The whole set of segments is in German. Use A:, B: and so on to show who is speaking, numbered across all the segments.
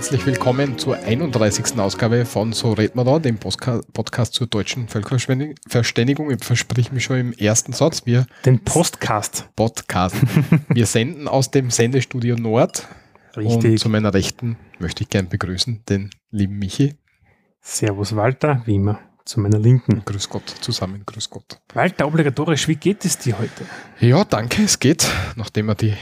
A: herzlich willkommen zur 31. Ausgabe von So red man da, dem Postka Podcast zur deutschen Völkerverständigung. Ich versprich mich schon im ersten Satz. Wir
B: Den Postcast.
A: Podcast. Wir senden aus dem Sendestudio Nord. Und
B: Richtig.
A: zu meiner Rechten möchte ich gern begrüßen den lieben Michi.
B: Servus Walter, wie immer, zu meiner Linken.
A: Grüß Gott zusammen, grüß Gott.
B: Walter, obligatorisch, wie geht es dir heute?
A: Ja, danke, es geht. Nachdem wir die,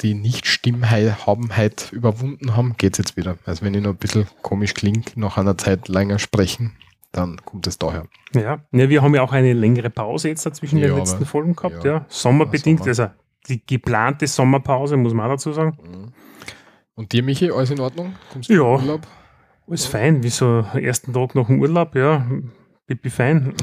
A: die Nicht-Stimmhabenheit überwunden haben, geht es jetzt wieder. Also wenn ich noch ein bisschen komisch klinge, nach einer Zeit länger sprechen, dann kommt es daher.
B: Ja, ja wir haben ja auch eine längere Pause jetzt zwischen
A: Ja,
B: den letzten Folgen gehabt,
A: ja.
B: ja. Sommerbedingt,
A: Sommer.
B: also die geplante Sommerpause, muss man auch dazu sagen.
A: Und dir, Michi, alles in Ordnung? Kommst du
B: Ja.
A: Urlaub?
B: Alles fein, wie so ersten Tag nach dem Urlaub, ja, Pipi fein.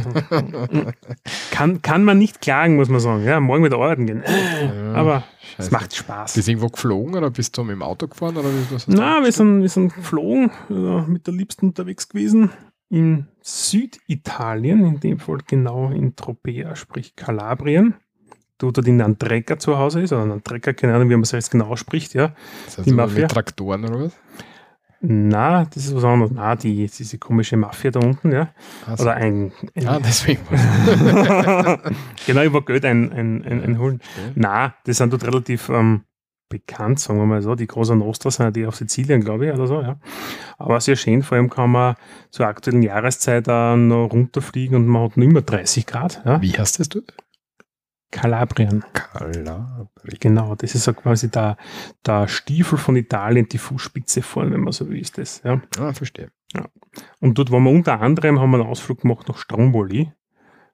B: kann, kann man nicht klagen, muss man sagen. Ja, morgen wieder arbeiten gehen.
A: Ja,
B: Aber es
A: scheiße.
B: macht Spaß.
A: Bist du irgendwo geflogen oder bist du mit dem Auto gefahren? Oder was du
B: Na, wir sind, wir sind geflogen, äh, mit der Liebsten unterwegs gewesen in Süditalien, in dem Fall genau in Tropea, sprich Kalabrien. Dort dort in Andreca zu Hause ist, oder Andreca, keine Ahnung, wie man es jetzt genau ausspricht, ja.
A: Das heißt,
B: die Mafia?
A: mit Traktoren oder was?
B: Na, das ist was anderes. Na, die, diese komische Mafia da unten, ja.
A: Also,
B: Oder ein. ein
A: ah, deswegen.
B: genau, über Geld ein, ein, ein, einholen. Na, die sind dort relativ ähm, bekannt, sagen wir mal so. Die Große Nostra sind ja die auf Sizilien, glaube ich, oder so, ja. Aber sehr schön, vor allem kann man zur aktuellen Jahreszeit auch noch runterfliegen und man hat noch immer 30 Grad, ja.
A: Wie heißt das du?
B: Kalabrien,
A: Kalabri.
B: genau. Das ist so quasi der, der Stiefel von Italien, die Fußspitze vorne, wenn man so will, ist das, ja.
A: Ah, verstehe.
B: Und dort waren wir unter anderem, haben wir einen Ausflug gemacht nach Stromboli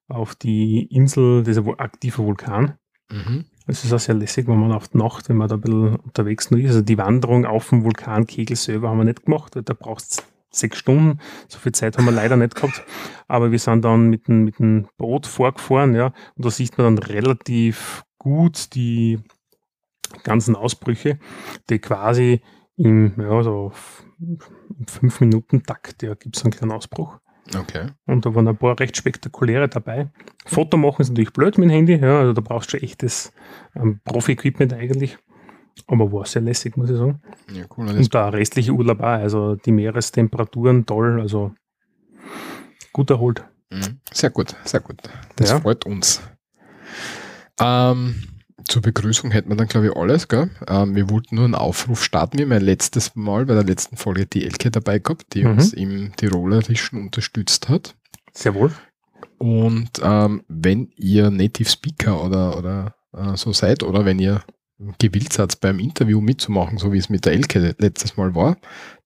B: auf die Insel, dieser wo- aktive Vulkan.
A: Mhm.
B: Es ist auch sehr lässig, wenn man auf die Nacht, wenn man da ein bisschen unterwegs noch ist. Also die Wanderung auf dem Vulkankegel selber haben wir nicht gemacht, weil da braucht es sechs Stunden. So viel Zeit haben wir leider nicht gehabt. Aber wir sind dann mit dem, mit dem Boot vorgefahren, ja. Und da sieht man dann relativ gut die ganzen Ausbrüche, die quasi im, ja, so fünf Minuten Takt, ja, gibt es einen kleinen Ausbruch.
A: Okay.
B: Und da waren ein paar recht spektakuläre dabei. Foto machen ist natürlich blöd mit dem Handy, ja, also da brauchst du schon echtes ähm, Profi-Equipment eigentlich. Aber war sehr lässig, muss ich sagen.
A: Ja, cool. Und
B: der restliche Urlaub auch, also die Meerestemperaturen toll, also gut erholt.
A: Mhm. Sehr gut, sehr gut. Das
B: Ja.
A: freut uns. Ähm, zur Begrüßung hätten wir dann, glaube ich, alles. Ähm, wir wollten nur einen Aufruf starten. Wir haben ja letztes Mal bei der letzten Folge die Elke dabei gehabt, die
B: Mhm.
A: uns im Tirolerischen unterstützt hat.
B: Sehr wohl.
A: Und ähm, wenn ihr Native Speaker oder, oder äh, so seid oder wenn ihr gewillt seid, beim Interview mitzumachen, so wie es mit der Elke letztes Mal war,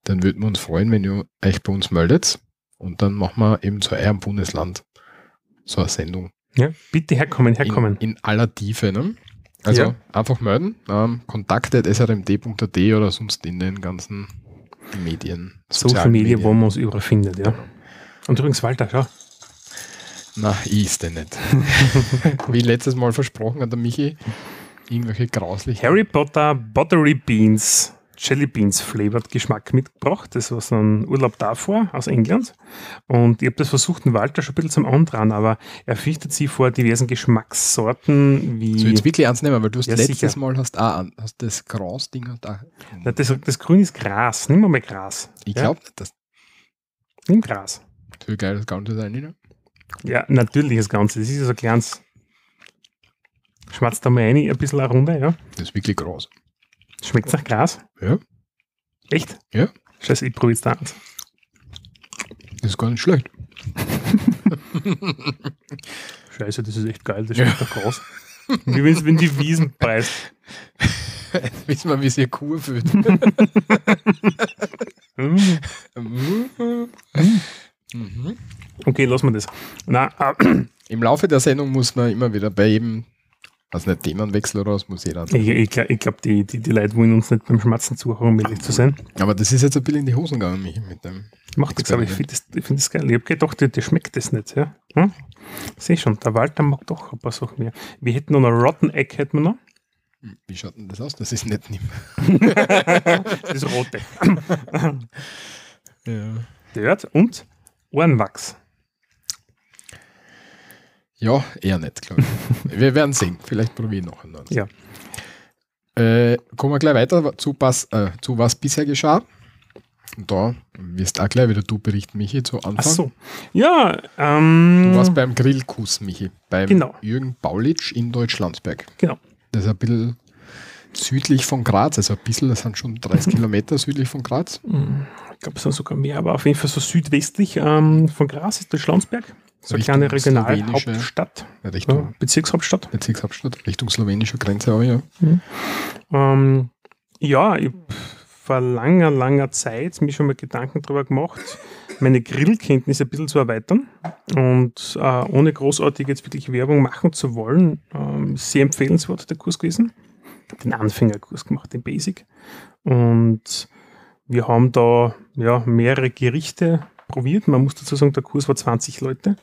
A: dann würden wir uns freuen, wenn ihr euch bei uns meldet. Und dann machen wir eben zu eurem Bundesland so eine Sendung.
B: Ja, bitte herkommen, herkommen.
A: In, in aller Tiefe. Ne? Also
B: Ja.
A: einfach melden. Ähm, kontakt.srmd.at oder sonst in den ganzen Medien.
B: Social Media,
A: Medien.
B: wo man es überall findet, ja. Und übrigens, Walter, schau.
A: Na, ich ist der nicht. Wie letztes Mal versprochen hat der Michi, irgendwelche grauslichen.
B: Harry Potter Buttery Beans, Jelly Beans Flavored Geschmack mitgebracht. Das war so ein Urlaub davor aus England. Und ich habe das versucht, den Walter schon ein bisschen zum Andran, aber er fürchtet sich vor diversen Geschmackssorten wie.
A: So jetzt wirklich ernst nehmen, weil du hast
B: Ja,
A: letztes
B: sicher.
A: Mal hast, auch hast das Gras-Ding und.
B: Na, das, das Grün ist Gras. Nimm mal, Gras.
A: Ich
B: Ja?
A: glaube nicht, dass
B: Nimm Gras.
A: das so geil das Ganze sein ne?
B: Ja, natürlich das Ganze. Das ist ja so ein kleines. Schmatzt da mal rein, ein bisschen eine Runde, ja.
A: Das ist wirklich Gras.
B: Schmeckt nach Gras?
A: Ja.
B: Echt?
A: Ja.
B: Scheiße, ich probiere jetzt da eins.
A: Das ist gar nicht schlecht.
B: Scheiße, das ist echt geil, das schmeckt nach Gras. Wie wenn wenn die Wiesen beißt.
A: Wissen wir, wie sich eine Kuh fühlt.
B: Okay, lassen wir das. Na, äh,
A: Im Laufe der Sendung muss man immer wieder bei jedem, also nicht Themenwechsel oder was, muss jeder.
B: ich ich glaube, ich glaub, die, die, die Leute wollen uns nicht beim Schmatzen zuhören, um ehrlich zu sein.
A: Aber das ist jetzt ein bisschen in die Hosen gegangen, Michi, mit dem.
B: Macht nichts, aber ich finde das, ich find das geil. Ich habe gedacht, dir, dir schmeckt das nicht. Ja? Hm? Sehe schon, der Walter mag doch ein paar Sachen mehr. Wir hätten noch ein Rotten Egg, hätten wir noch.
A: Wie schaut denn das aus? Das ist nicht nimm.
B: Das rote.
A: Ja.
B: Dirt und Ohrenwachs.
A: Ja, eher nicht, glaube ich. wir werden sehen. Vielleicht probieren noch einen.
B: Ja.
A: Äh, kommen wir gleich weiter zu, was, äh, zu was bisher geschah. Und da wirst auch gleich wieder du berichten, Michi, zu Anfang.
B: Ach so. Ja, ähm,
A: Du warst beim Grillkuss, Michi, beim
B: Genau.
A: Jürgen Baulitsch in Deutschlandsberg.
B: Genau.
A: Das ist ein bisschen südlich von Graz, also ein bisschen, das sind schon 30 Kilometer südlich von Graz.
B: ich glaube, es sind sogar mehr, aber auf jeden Fall so südwestlich ähm, von Graz ist der Schlandsberg. So eine kleine Regionalhauptstadt,
A: Richtung
B: ja, Bezirkshauptstadt.
A: Bezirkshauptstadt, Richtung slowenische Grenze auch, ja.
B: Ähm, ja, ich vor langer, langer Zeit mir schon mal Gedanken darüber gemacht, meine Grillkenntnisse ein bisschen zu erweitern und äh, ohne großartig jetzt wirklich Werbung machen zu wollen, ähm, sehr empfehlenswert der Kurs gewesen. Den Anfängerkurs gemacht, den Basic. Und wir haben da ja, mehrere Gerichte probiert. Man muss dazu sagen, der Kurs war 20 Leute.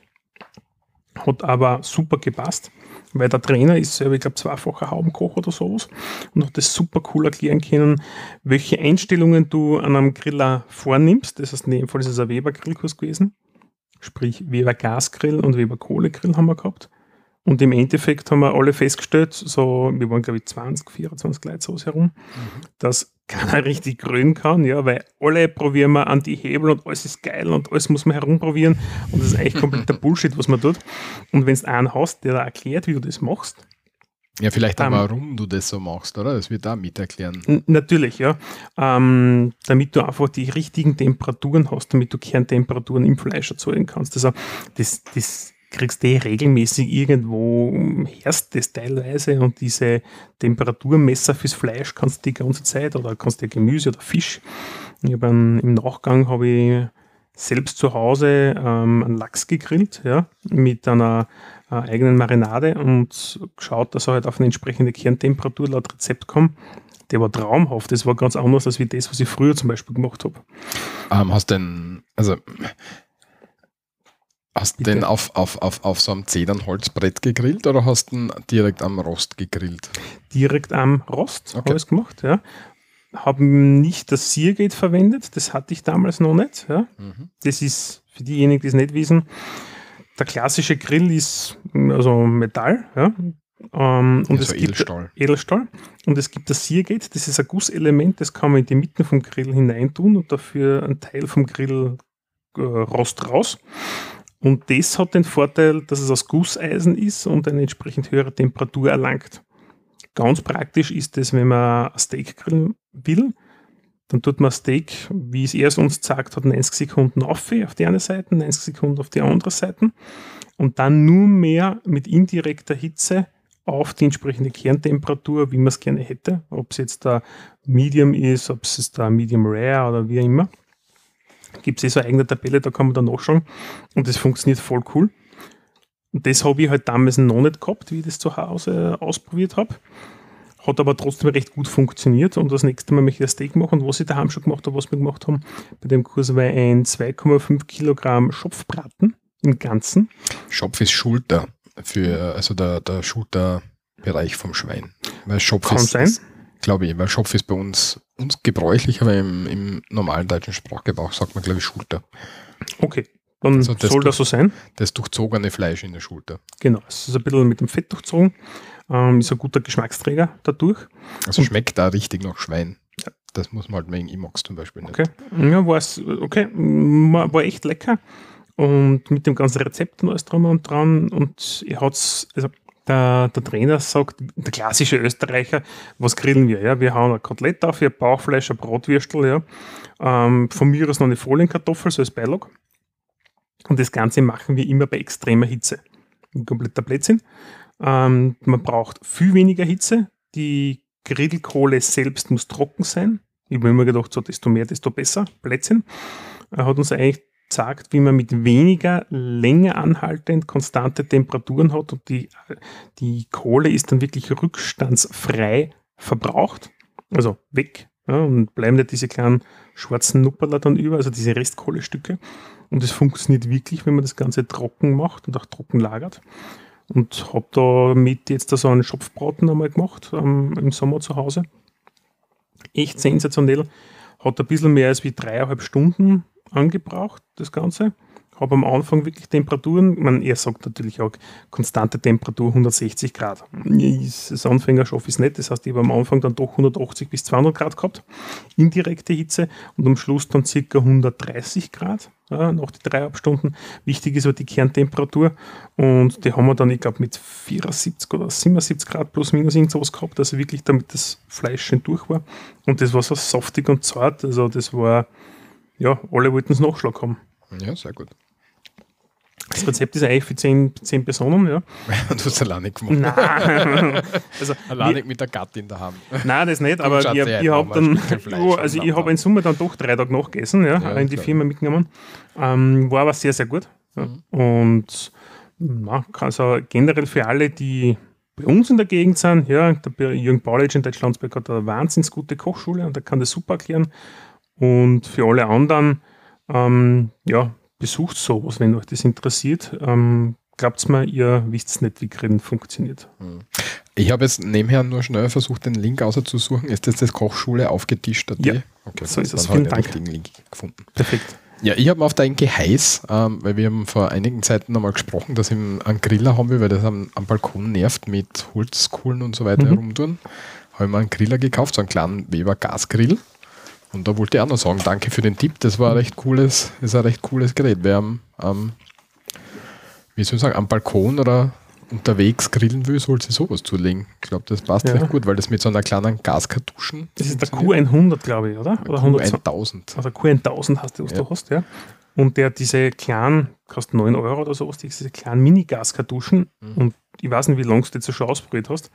B: Hat aber super gepasst, weil der Trainer ist selber, ich glaube, zweifacher Haubenkoch oder sowas und hat das super cool erklären können, welche Einstellungen du an einem Griller vornimmst. Das heißt, in dem Fall ist es ein Weber-Grillkurs gewesen. Sprich, Weber Gasgrill und Weber Kohlegrill haben wir gehabt. Und im Endeffekt haben wir alle festgestellt, so, wir waren glaube ich 20, 24 Leute so herum, dass keiner richtig grün kann, ja, weil alle probieren wir an die Hebel und alles ist geil und alles muss man herumprobieren und das ist eigentlich kompletter Bullshit, was man tut. Und wenn du einen hast, der da erklärt, wie du das machst,
A: Ja, vielleicht auch,
B: Ähm,
A: warum du das so machst, oder? Das wird da mit erklären.
B: Natürlich, ja. Ähm, damit du einfach die richtigen Temperaturen hast, damit du Kerntemperaturen im Fleisch erzeugen kannst. Also das, das kriegst du eh regelmäßig irgendwo, herst das teilweise und diese Temperaturmesser fürs Fleisch kannst du die ganze Zeit oder kannst du Gemüse oder Fisch. Ich einen, Im Nachgang habe ich selbst zu Hause ähm, einen Lachs gegrillt, ja, mit einer äh, eigenen Marinade und geschaut, dass er halt auf eine entsprechende Kerntemperatur laut Rezept kommt. Der war traumhaft. Das war ganz anders als wie das, was ich früher zum Beispiel gemacht habe.
A: Ähm, hast denn, also hast
B: Bitte?
A: denn auf, auf, auf, auf so einem Zedernholzbrett gegrillt oder hast du direkt am Rost gegrillt?
B: Direkt am Rost
A: Okay.
B: habe ich es gemacht. Ja. Habe nicht das Seargate verwendet. Das hatte ich damals noch nicht. Ja.
A: Mhm.
B: Das ist für diejenigen, die es nicht wissen, der klassische Grill ist mm, also Metall. Ja. Ähm, und
A: Also
B: es gibt
A: Edelstahl.
B: Edelstahl. Und es gibt das Seargate, das ist ein Gusselement, das kann man in die Mitte vom Grill hineintun und dafür einen Teil vom Grill äh, rost raus. Und das hat den Vorteil, dass es aus Gusseisen ist und eine entsprechend höhere Temperatur erlangt. Ganz praktisch ist es, wenn man ein Steak grillen will, dann tut man Steak, wie es er uns sagt hat, 90 Sekunden auf auf die eine Seite, 90 Sekunden auf die andere Seite und dann nur mehr mit indirekter Hitze auf die entsprechende Kerntemperatur, wie man es gerne hätte. Ob es jetzt da Medium ist, ob es da Medium Rare oder wie immer. Gibt es eh so eine eigene Tabelle, da kann man dann nachschauen. Und das funktioniert voll cool. Und das habe ich halt damals noch nicht gehabt, wie ich das zu Hause ausprobiert habe. Hat aber trotzdem recht gut funktioniert. Und das nächste Mal möchte ich ein Steak machen. Und was ich daheim schon gemacht habe, was wir gemacht haben, bei dem Kurs war ein 2,5 Kilogramm Schopfbraten im Ganzen.
A: Schopf ist Schulter für, also der, der Schulterbereich vom Schwein. Weil Schopf
B: Kann
A: ist,
B: sein.
A: glaube ich, weil Schopf ist bei uns, uns gebräuchlich, aber im, im normalen deutschen Sprachgebrauch sagt man, glaube ich, Schulter.
B: Okay, dann
A: Also das
B: soll das so sein.
A: Das durchzogene Fleisch in der Schulter.
B: Genau, es ist ein bisschen mit dem Fett durchzogen. Ähm, ist ein guter Geschmacksträger dadurch.
A: Also
B: Und-
A: schmeckt da richtig nach Schwein. Das muss man halt wegen Imox zum Beispiel nicht.
B: Okay, ja, war's, okay, war, echt lecker. Und mit dem ganzen Rezept und alles drum und dran. Und er hat's, also der, der Trainer sagt, der klassische Österreicher, was grillen wir? Ja? Wir hauen ein Kotelett auf, ein Bauchfleisch, ein Bratwürstel, ja. Ähm, von mir aus noch eine Folienkartoffel, so als Beilage. Und das Ganze machen wir immer bei extremer Hitze. Ein kompletter Blödsinn. Ähm, man braucht viel weniger Hitze. Die Grillkohle selbst muss trocken sein. Ich habe immer gedacht, so desto mehr, desto besser. Blödsinn. Er hat uns eigentlich gesagt, wie man mit weniger länger anhaltend konstante Temperaturen hat und die, die Kohle ist dann wirklich rückstandsfrei verbraucht, also weg ja, und bleiben nicht diese kleinen schwarzen Nupperler dann über, also diese Restkohlestücke. Und das funktioniert wirklich, wenn man das Ganze trocken macht und auch trocken lagert. Und habe damit jetzt da so einen Schopfbraten einmal gemacht ähm, im Sommer zu Hause. Echt sensationell. Hat ein bisschen mehr als wie dreieinhalb Stunden angebraucht, das Ganze. habe am Anfang wirklich Temperaturen, man, er sagt natürlich auch konstante Temperatur 160 Grad. Als Anfänger schaffe ich es nicht, das heißt, ich habe am Anfang dann doch 180 bis 200 Grad gehabt, indirekte Hitze und am Schluss dann circa 130 Grad ja, nach den dreieinhalb Stunden. Wichtig ist aber die Kerntemperatur und die haben wir dann, ich glaube, mit 74 oder 77 Grad plus minus irgendwas gehabt, also wirklich damit das Fleisch schön durch war und das war so saftig und zart, also das war, ja, alle wollten es Nachschlag haben.
A: Ja, sehr gut.
B: Das Rezept ist eigentlich für zehn, zehn Personen, ja.
A: du hast alleine gemacht.
B: Nein. also,
A: alleine mit der Gattin daheim.
B: Nein, das nicht, aber ich, ich habe dann, oh, also ich habe in Summe dann doch drei Tage nachgegessen, ja, ja in die klar. Firma mitgenommen. Ähm, war aber sehr, sehr gut. Ja. Mhm. Und na, also generell für alle, die bei uns in der Gegend sind, ja, der Jürgen Baulich in Deutschlandsberg hat eine wahnsinnig gute Kochschule und der kann das super erklären. Und für alle anderen, ähm, ja, besucht sowas, wenn euch das interessiert. Ähm, Glaubt mir, ihr wisst nicht, wie Grillen funktioniert. Hm.
A: Ich habe jetzt nebenher nur schnell versucht, den Link auszusuchen. Ist das das Kochschule aufgetischt?
B: Ja, okay, so ist es. Vielen Dank.
A: Den Link gefunden.
B: Perfekt.
A: Ja, ich habe auf dein Geheiß, ähm, weil wir haben vor einigen Zeiten nochmal gesprochen, dass ich einen Griller haben will, weil das am, am Balkon nervt mit Holzkohlen und so weiter mhm. herumtun. Habe ich mir einen Griller gekauft, so einen kleinen Weber Gasgrill. Und da wollte ich auch noch sagen, danke für den Tipp. Das war ein recht cooles, ist ein recht cooles Gerät. Wer am, am wie soll ich sagen, am Balkon oder unterwegs grillen will, sollte sich sowas zulegen. Ich glaube, das passt ja. recht gut, weil das mit so einer kleinen Gaskartuschen.
B: Das ist der Q100, glaube ich, oder?
A: Oder Q1000.
B: Also Q1000 hast du, was ja. du hast, ja. Und der diese kleinen, kostet 9 Euro oder sowas, diese kleinen Mini-Gaskartuschen. Mhm. Und ich weiß nicht, wie lange du das schon ausprobiert hast.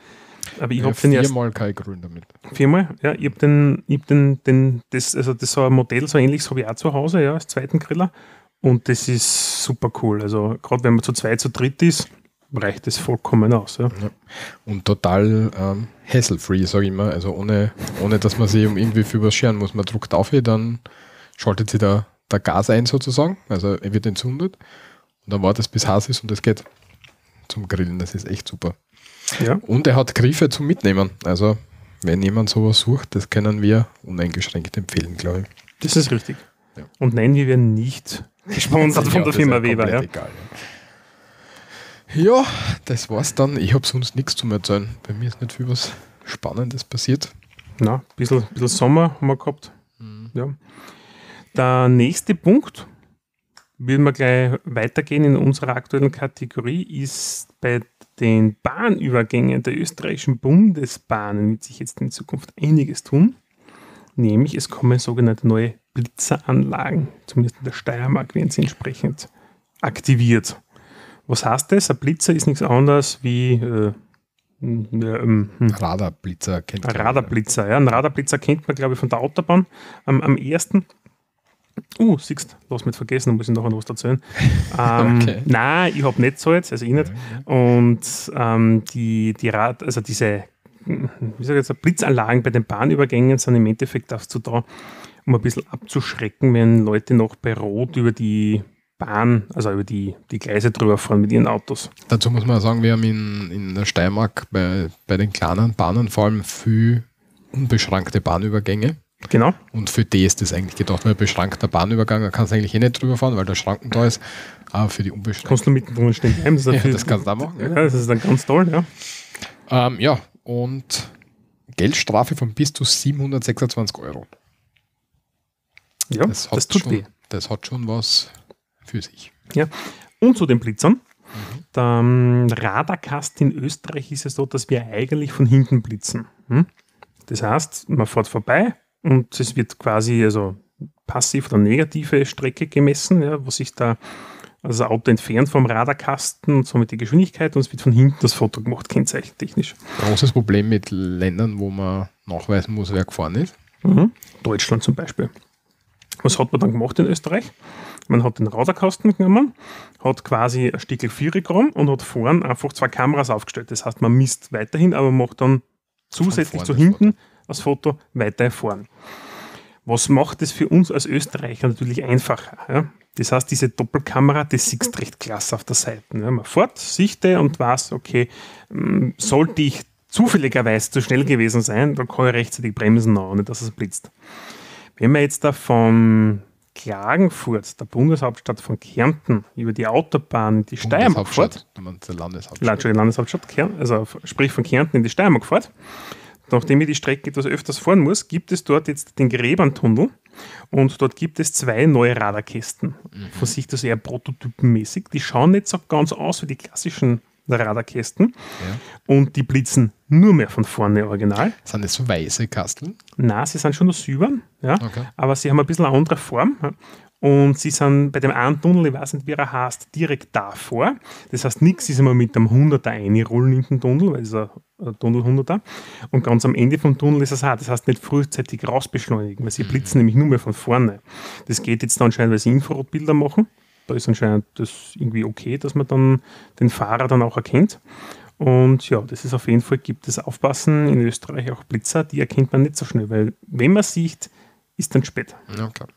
B: Aber ich ja, habe den
A: erst. Viermal kein Grün damit.
B: Viermal? Ja, ich habe den, ich hab den, den, das, also das so ein Modell, so ähnliches habe ich auch zu Hause, ja, als zweiten Griller. Und das ist super cool. Also gerade wenn man zu zweit, zu dritt ist, reicht das vollkommen aus. Ja. ja.
A: Und total ähm, hassle-free, sage ich mal. Also ohne, ohne dass man sich um irgendwie für was scheren muss. Man druckt auf, dann schaltet sich der, der Gas ein sozusagen. Also er wird entzündet. Und dann wartet es bis heiß ist und es geht zum Grillen. Das ist echt super. Ja. Und er hat Griffe zum Mitnehmen. Also, wenn jemand sowas sucht, das können wir uneingeschränkt empfehlen, glaube ich.
B: Das ist richtig. Ja. Und nein, wir werden nicht gesponsert von der Firma Weber. Ja. Egal,
A: ja. ja, das war's dann. Ich habe sonst nichts zu erzählen. Bei mir ist nicht viel was Spannendes passiert.
B: Na, ein bisschen, bisschen Sommer haben wir gehabt. Mhm. Ja. Der nächste Punkt, würden wir gleich weitergehen in unserer aktuellen Kategorie, ist bei den Bahnübergängen der österreichischen Bundesbahnen wird sich jetzt in Zukunft einiges tun. Nämlich es kommen sogenannte neue Blitzeranlagen, zumindest in der Steiermark werden sie entsprechend aktiviert. Was heißt das? Ein Blitzer ist nichts anderes wie äh,
A: ähm, hm. Radarblitzer
B: kennt man. Radarblitzer, ja. Ein Radarblitzer kennt man, glaube ich, von der Autobahn. Am, am ersten Uh, siehst lass mich vergessen, muss ich nachher noch was erzählen. ähm, okay. Nein, ich habe nicht so jetzt, also ich nicht. Und ähm, die, die Rad, also diese wie sage jetzt, Blitzanlagen bei den Bahnübergängen sind im Endeffekt dazu da, um ein bisschen abzuschrecken, wenn Leute noch bei Rot über die Bahn, also über die, die Gleise drüber fahren mit ihren Autos.
A: Dazu muss man sagen, wir haben in, in der Steiermark bei, bei den kleinen Bahnen vor allem viel unbeschränkte Bahnübergänge.
B: Genau.
A: Und für die ist das eigentlich gedacht, weil beschränkter Bahnübergang, da kannst du eigentlich eh nicht drüber fahren, weil der Schranken da ist. Aber für die unbeschränkten.
B: Kannst du mittendrin stehen bleiben.
A: Das, ja, das kannst du auch machen.
B: Ja. das ist dann ganz toll, ja.
A: Ähm, ja, und Geldstrafe von bis zu 726 Euro.
B: Ja, das, das tut
A: schon,
B: weh.
A: Das hat schon was für sich.
B: Ja, und zu den Blitzern. Mhm. Der ähm, Radarkasten in Österreich ist es so, dass wir eigentlich von hinten blitzen. Hm? Das heißt, man fährt vorbei und es wird quasi also passiv oder negative Strecke gemessen, ja, wo sich da also das Auto entfernt vom Radarkasten und somit die Geschwindigkeit und es wird von hinten das Foto gemacht, kennzeichentechnisch.
A: Großes Problem mit Ländern, wo man nachweisen muss, wer gefahren ist.
B: Mhm. Deutschland zum Beispiel. Was hat man dann gemacht in Österreich? Man hat den Radarkasten genommen, hat quasi ein Stückel Vierer genommen und hat vorn einfach zwei Kameras aufgestellt. Das heißt, man misst weiterhin, aber macht dann zusätzlich zu hinten das Foto weiter vorn. Was macht das für uns als Österreicher natürlich einfacher? Ja? Das heißt, diese Doppelkamera, das siehst recht klasse auf der Seite. Ja? Man fährt, sichte und weiß, okay, mm, sollte ich zufälligerweise zu schnell gewesen sein, dann kann ich rechtzeitig bremsen, ohne dass es blitzt. Wenn man jetzt da vom Klagenfurt, der Bundeshauptstadt von Kärnten, über die Autobahn in die Steiermark fährt,
A: die Landeshauptstadt.
B: Landeshauptstadt, Kärn, also sprich von Kärnten in die Steiermark fährt, nachdem ich die Strecke etwas öfters fahren muss, gibt es dort jetzt den Gräberntunnel und dort gibt es zwei neue Radarkästen. Von sich das eher prototypenmäßig. Die schauen nicht so ganz aus wie die klassischen Radarkästen
A: Ja.
B: und die blitzen nur mehr von vorne original.
A: Sind das so weiße Kasteln?
B: Na, sie sind schon noch silbern, ja,
A: Okay.
B: aber sie haben ein bisschen eine andere Form. Und sie sind bei dem einen Tunnel, ich weiß nicht, wie er heißt, direkt davor. Das heißt, nichts ist immer mit dem 100er einrollen in den Tunnel, weil es ist ein ein Tunnel 100er. Und ganz am Ende vom Tunnel ist es auch. Das heißt, nicht frühzeitig rausbeschleunigen, weil sie blitzen nämlich nur mehr von vorne. Das geht jetzt anscheinend, weil sie Infrarotbilder machen. Da ist anscheinend das irgendwie okay, dass man dann den Fahrer dann auch erkennt. Und ja, das ist auf jeden Fall, gibt es Aufpassen in Österreich auch Blitzer, die erkennt man nicht so schnell, weil wenn man sieht, ist dann spät.
A: Ja, klar.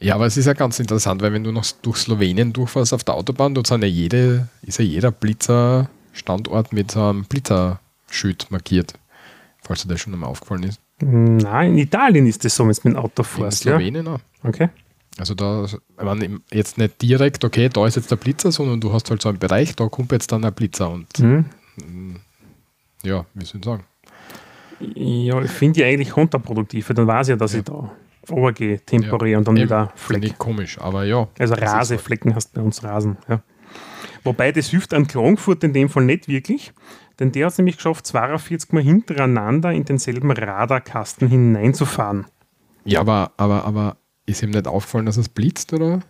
A: Ja, aber es ist ja ganz interessant, weil wenn du noch durch Slowenien durchfährst auf der Autobahn, dort sind ja jede, ist ja jeder Blitzer-Standort mit so einem Blitzerschild markiert. Falls dir das schon einmal aufgefallen ist.
B: Nein, in Italien ist das so, wenn du mit dem Auto
A: In
B: fährst. Ja?
A: Slowenien auch.
B: Okay.
A: Also da, meine, jetzt nicht direkt, okay, da ist jetzt der Blitzer, sondern du hast halt so einen Bereich, da kommt jetzt dann ein Blitzer und
B: Mhm.
A: ja, wie soll ich sagen?
B: Ja, ich finde die eigentlich kontraproduktiv, weil dann weiß ich ja, dass
A: Ja.
B: ich da runtergehe, temporär und dann
A: Eben,
B: wieder Fleck.
A: komisch, aber ja.
B: Also Raseflecken hast du bei uns Rasen. Ja. Wobei das hilft an Klagenfurt in dem Fall nicht wirklich, denn der hat es nämlich geschafft, 42 Mal hintereinander in denselben Radarkasten hineinzufahren.
A: Ja, aber, aber, aber ist ihm nicht aufgefallen, dass es blitzt, oder?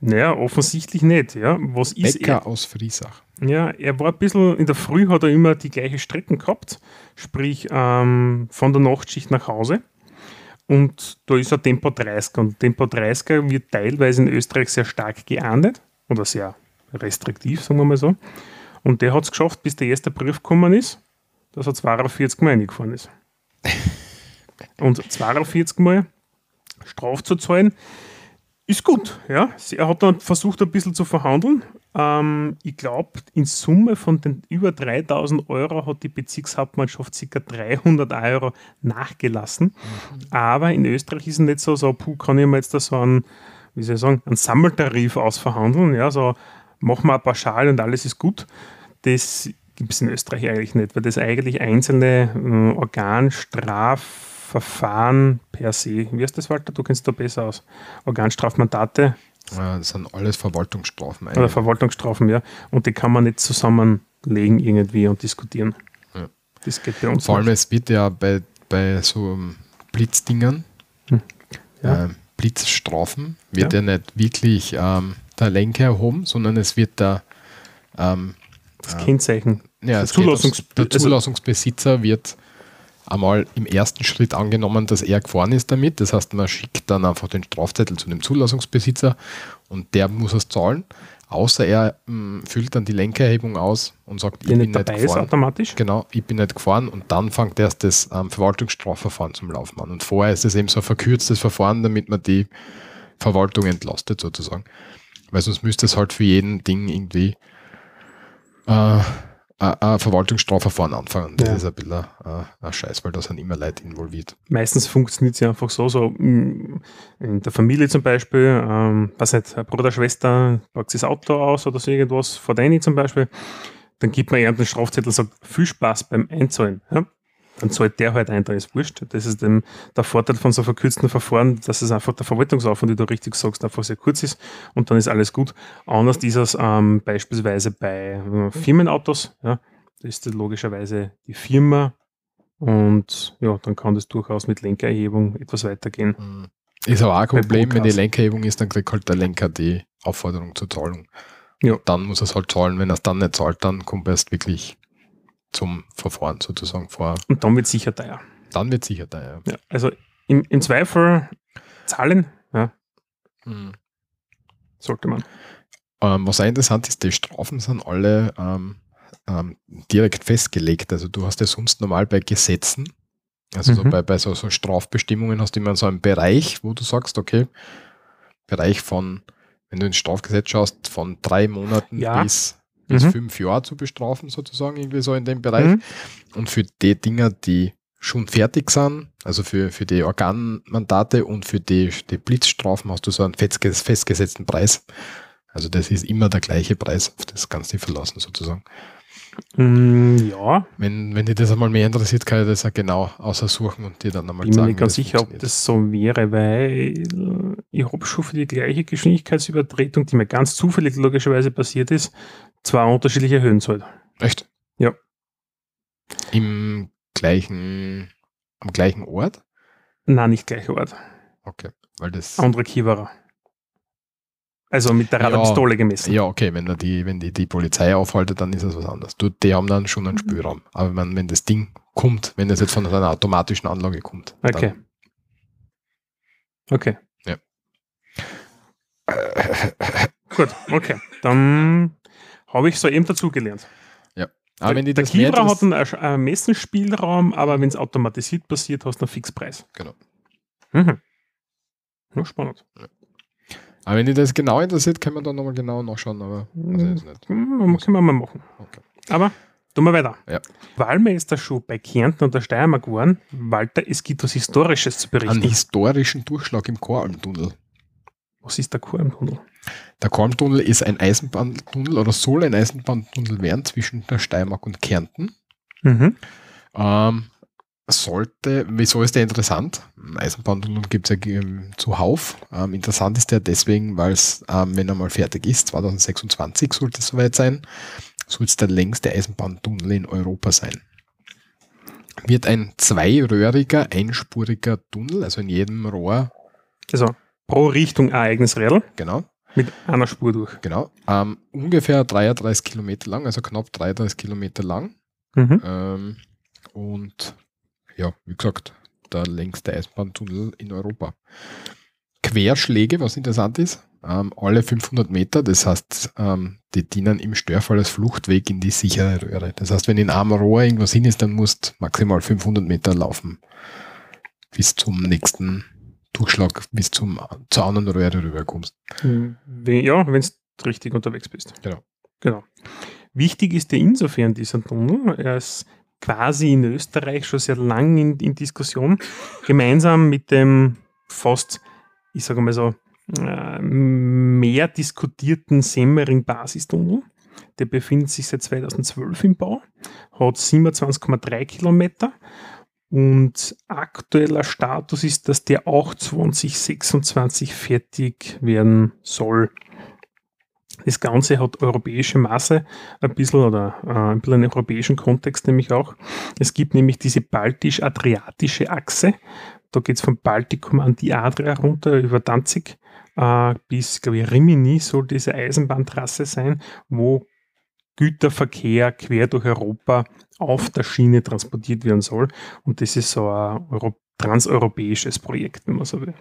B: Naja, offensichtlich nicht. Ja. Was ist
A: Becker
B: er?
A: aus Friesach.
B: Ja, er war ein bisschen, in der Früh hat er immer die gleiche Strecken gehabt, sprich ähm, von der Nachtschicht nach Hause. Und da ist er Tempo 30 und Tempo 30 wird teilweise in Österreich sehr stark geahndet oder sehr restriktiv, sagen wir mal so. Und der hat es geschafft, bis der erste Brief gekommen ist, dass er 42 Mal reingefahren ist. Und 42 Mal Straf zu zahlen, ist gut. Ja. Er hat dann versucht, ein bisschen zu verhandeln. Ähm, ich glaube, in Summe von den über 3000 Euro hat die Bezirkshauptmannschaft ca. 300 Euro nachgelassen. Aber in Österreich ist es nicht so, so puh, kann ich mir jetzt da so einen, wie soll ich sagen, einen Sammeltarif ausverhandeln. Ja, so machen wir Pauschal und alles ist gut. Das gibt es in Österreich eigentlich nicht, weil das eigentlich einzelne äh, Organstrafverfahren per se, wie heißt das, Walter? Du kennst da besser aus. Organstrafmandate
A: Das sind alles Verwaltungsstrafen.
B: oder
A: eigentlich.
B: Verwaltungsstrafen, ja. Und die kann man nicht zusammenlegen irgendwie und diskutieren.
A: Ja.
B: Das geht bei uns
A: Vor allem,
B: nicht.
A: es wird ja bei, bei so Blitzdingern,
B: Ja.
A: äh, Blitzstrafen, wird
B: Ja.
A: ja, nicht wirklich ähm, der Lenker erhoben, sondern es wird der, ähm,
B: Das Kennzeichen.
A: ja,
B: Der Zulassungs-
A: der
B: also-
A: Zulassungsbesitzer wird einmal im ersten Schritt angenommen, dass er gefahren ist damit. Das heißt, man schickt dann einfach den Strafzettel zu dem Zulassungsbesitzer und der muss es zahlen. Außer er mh, füllt dann die Lenkerhebung aus und sagt,
B: Der
A: ich bin
B: nicht
A: gefahren.
B: automatisch.
A: Genau, ich bin nicht gefahren und dann fängt erst das ähm, Verwaltungsstrafverfahren zum Laufen an. Und vorher ist es eben so ein verkürztes Verfahren, damit man die Verwaltung entlastet sozusagen. Weil sonst müsste es halt für jeden Ding irgendwie äh, ein ein Verwaltungsstrafverfahren anfangen. Das
B: Ja.
A: ist ein bisschen ein, ein Scheiß, weil da sind immer Leute involviert.
B: Meistens funktioniert es ja einfach so, so mm, in der Familie zum Beispiel, ähm, was nicht, ein Bruder, Schwester packt das Auto aus oder so irgendwas, vor deine zum Beispiel, dann gibt man ihm den Strafzettel und sagt, viel Spaß beim Einzahlen. Ja? Dann zahlt der halt ein, da ist wurscht. Das ist dem, der Vorteil von so verkürzten Verfahren, dass es einfach der Verwaltungsaufwand, wie du richtig sagst, einfach sehr kurz ist und dann ist alles gut. Anders ist es ähm, beispielsweise bei äh, Firmenautos, ja, da ist das logischerweise die Firma und ja, dann kann das durchaus mit Lenkererhebung etwas weitergehen.
A: Ist aber auch ein Problem, wenn die. Lenkerhebung ist, dann kriegt halt der Lenker die Aufforderung zur Zahlung.
B: Ja.
A: Dann muss er es halt zahlen. Wenn er es dann nicht zahlt, dann kommt er erst wirklich zum Verfahren sozusagen vor.
B: Und dann wird sicher teuer.
A: Dann wird sicher da, ja.
B: Also im, im Zweifel zahlen, ja, sollte man.
A: Ähm, was auch interessant ist, die Strafen sind alle ähm, ähm, direkt festgelegt. Also du hast ja sonst normal bei Gesetzen, also so
B: Mhm.
A: bei, bei so, so Strafbestimmungen hast du immer so einen Bereich, wo du sagst, okay, Bereich von, wenn du ins Strafgesetz schaust, von drei Monaten
B: Ja.
A: bis, bis
B: Mhm.
A: fünf Jahre zu bestrafen, sozusagen, irgendwie so in dem Bereich.
B: Mhm.
A: Und für die Dinger, die schon fertig sind, also für, für die Organmandate und für die, die Blitzstrafen hast du so einen festgesetzten Preis. Also das ist immer der gleiche Preis, auf das kannst du dich verlassen sozusagen.
B: Mm, ja.
A: Wenn, wenn dich das einmal mehr interessiert, kann ich das auch genau aussuchen und dir dann einmal
B: ich
A: sagen.
B: Ich bin mir nicht ganz sicher, ob das so wäre, weil ich habe schon für die gleiche Geschwindigkeitsübertretung, die mir ganz zufällig logischerweise passiert ist, zwei unterschiedliche Höhen zahlt.
A: Echt?
B: Ja.
A: Im gleichen, am gleichen Ort?
B: Nein, nicht gleicher Ort.
A: Okay, weil das.
B: Andere Kiewerer. Also mit der Radarpistole
A: ja,
B: gemessen.
A: Ja, okay, wenn, die, wenn die, die Polizei aufhaltet, dann ist das was anderes. Du, die haben dann schon einen
B: Mhm.
A: Spielraum. Aber wenn, wenn das Ding kommt, wenn das jetzt von einer automatischen Anlage kommt.
B: Okay. Okay.
A: Ja.
B: Gut, okay. Dann habe ich so eben dazugelernt.
A: Ja. Aber wenn die
B: der
A: das mehr
B: Kibra hat einen Ermessensspielraum, aber wenn es automatisiert passiert, hast du einen Fixpreis.
A: Genau.
B: Mhm. Ja, spannend.
A: Aber wenn die das genau interessiert, kann man dann nochmal genau nachschauen, aber also jetzt nicht.
B: Hm, können wir mal machen.
A: Okay.
B: Aber tun wir weiter.
A: Ja.
B: Wir da schon bei Kärnten und der Steiermark waren, Walter, es gibt was Historisches zu berichten.
A: Einen historischen Durchschlag im Koralmtunnel.
B: Was ist der Korntunnel?
A: Der Koralmtunnel ist ein Eisenbahntunnel oder soll ein Eisenbahntunnel werden zwischen der Steiermark und Kärnten.
B: Mhm.
A: Ähm, sollte, wieso ist der interessant? Eisenbahntunnel gibt es ja zuhauf. Ähm, interessant ist der deswegen, weil es, ähm, wenn er mal fertig ist, 2026 sollte es soweit sein, soll es der längste Eisenbahntunnel in Europa sein. Wird ein zweiröhriger, einspuriger Tunnel, also in jedem Rohr,
B: Also pro Richtung ein eigenes Rädel
A: genau,
B: mit einer Spur durch.
A: genau, ähm, ungefähr 33 Kilometer lang, also knapp 33 Kilometer lang.
B: Mhm.
A: Ähm, und ja, wie gesagt, der längste Eisenbahntunnel in Europa. Querschläge, was interessant ist, ähm, alle 500 Meter, das heißt, ähm, die dienen im Störfall als Fluchtweg in die sichere Röhre. Das heißt, wenn in einem Rohr irgendwas hin ist, dann musst maximal 500 Meter laufen bis zum nächsten Durchschlag, bis zum, zur anderen Röhre rüberkommst.
B: We- Ja, wenn du richtig unterwegs bist.
A: Genau.
B: Genau. Wichtig ist ja insofern dieser Tunnel. Er ist quasi in Österreich schon sehr lang in, in Diskussion, gemeinsam mit dem fast, ich sage mal so, äh, mehr diskutierten Semmering-Basistunnel. Der befindet sich seit 2012 im Bau, hat 27,3 Kilometer und aktueller Status ist, dass der auch 2026 fertig werden soll. Das Ganze hat europäische Maße ein bisschen oder äh, ein bisschen einen europäischen Kontext nämlich auch. Es gibt nämlich diese baltisch-adriatische Achse. Da geht es vom Baltikum an die Adria runter über Danzig äh, bis, glaube ich, Rimini soll diese Eisenbahntrasse sein, wo Güterverkehr quer durch Europa auf der Schiene transportiert werden soll. Und das ist so ein Euro transeuropäisches Projekt, wenn man so will.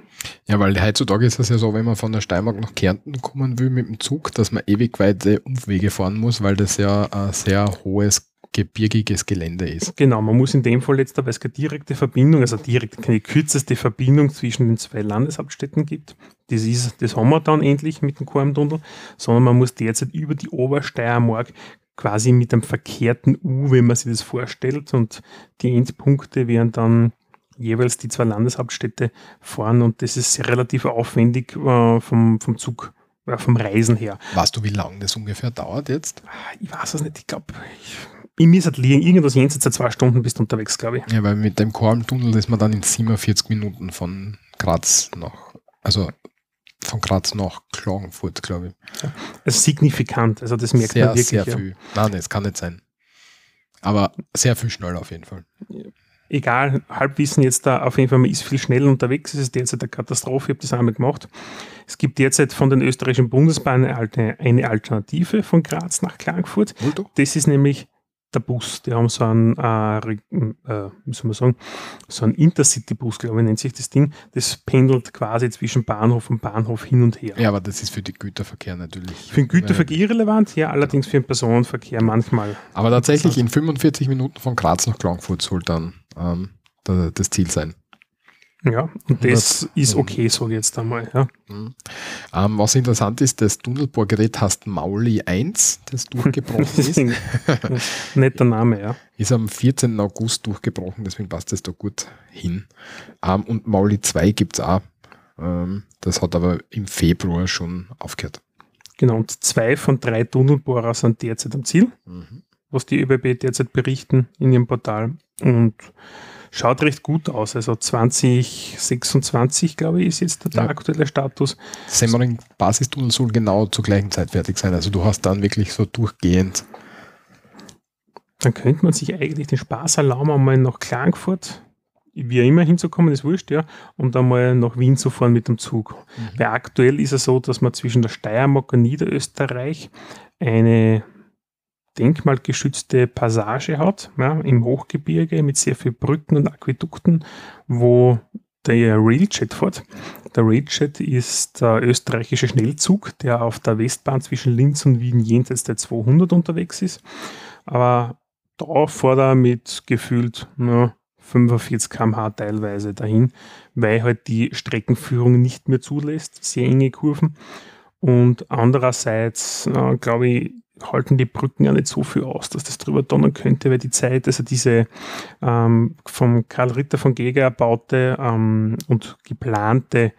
A: Ja, weil heutzutage ist es ja so, wenn man von der Steiermark nach Kärnten kommen will mit dem Zug, dass man ewig weite Umwege fahren muss, weil das ja ein sehr hohes gebirgiges Gelände ist.
B: Genau, man muss in dem Fall jetzt, weil es keine direkte Verbindung, also direkt keine kürzeste Verbindung zwischen den zwei Landeshauptstädten gibt. Das, ist, das haben wir dann endlich mit dem Kormtunnel, sondern man muss derzeit über die Obersteiermark quasi mit einem verkehrten U, wenn man sich das vorstellt, und die Endpunkte wären dann jeweils die zwei Landeshauptstädte fahren und das ist relativ aufwendig äh, vom, vom Zug, äh, vom Reisen her.
A: Weißt du, wie lange das ungefähr dauert jetzt?
B: Ich weiß es nicht, ich glaube, ich muss halt liegen, irgendwas jenseits der zwei Stunden bist du unterwegs, glaube ich.
A: Ja, weil mit dem Kormtunnel ist man dann in 47 Minuten von Graz nach, also von Graz nach Klagenfurt, glaube ich.
B: Also signifikant, also das merkt
A: sehr,
B: man wirklich.
A: sehr
B: ja.
A: viel. Nein, es kann nicht sein. Aber sehr viel schneller auf jeden Fall.
B: Egal, Halbwissen jetzt da, auf jeden Fall, man ist viel schneller unterwegs, es ist derzeit eine Katastrophe, ich habe das einmal gemacht. Es gibt derzeit von den österreichischen Bundesbahnen eine, alte- eine Alternative von Graz nach Klagenfurt. Das ist nämlich der Bus. Die haben so einen, äh, Re- äh, wie soll man sagen, so einen Intercity-Bus, glaube ich, nennt sich das Ding. Das pendelt quasi zwischen Bahnhof und Bahnhof hin und her.
A: Ja, aber das ist für den Güterverkehr natürlich.
B: Für den Güterverkehr irrelevant, ja, allerdings für den Personenverkehr manchmal.
A: Aber tatsächlich in 45 Minuten von Graz nach Klagenfurt soll dann ähm, da- das Ziel sein.
B: Ja, und das ist okay, ich jetzt einmal. Ja.
A: Mhm. Ähm, was interessant ist, das Tunnelbohrgerät heißt Mauli 1, das durchgebrochen ist.
B: Netter Name, ja.
A: Ist am 14. August durchgebrochen, deswegen passt das da gut hin. Ähm, und Mauli 2 gibt es auch. Ähm, das hat aber im Februar schon aufgehört.
B: Genau, und zwei von drei Tunnelbohrer sind derzeit am Ziel, mhm. was die ÖBB derzeit berichten in ihrem Portal. Und schaut recht gut aus. Also 2026, glaube ich, ist jetzt der, ja. aktuelle Status.
A: Semmering Basistunnel soll genau zur gleichen Zeit fertig sein. Also du hast dann wirklich so durchgehend.
B: Dann könnte man sich eigentlich den Spaß erlauben, einmal nach Klagenfurt wie immer hinzukommen, ist wurscht, ja, und einmal nach Wien zu fahren mit dem Zug. Mhm. Weil aktuell ist es so, dass man zwischen der Steiermark und Niederösterreich eine denkmalgeschützte Passage hat, ja, im Hochgebirge mit sehr vielen Brücken und Aquädukten, wo der Railjet fährt. Der Railjet ist der österreichische Schnellzug, der auf der Westbahn zwischen Linz und Wien jenseits der 200 unterwegs ist. Aber da fährt er mit gefühlt na, 45 km/h teilweise dahin, weil halt die Streckenführung nicht mehr zulässt, sehr enge Kurven. Und andererseits, äh, glaube ich, halten die Brücken ja nicht so viel aus, dass das drüber donnern könnte, weil die Zeit, also diese ähm, vom Karl Ritter von Geger erbaute ähm, und geplante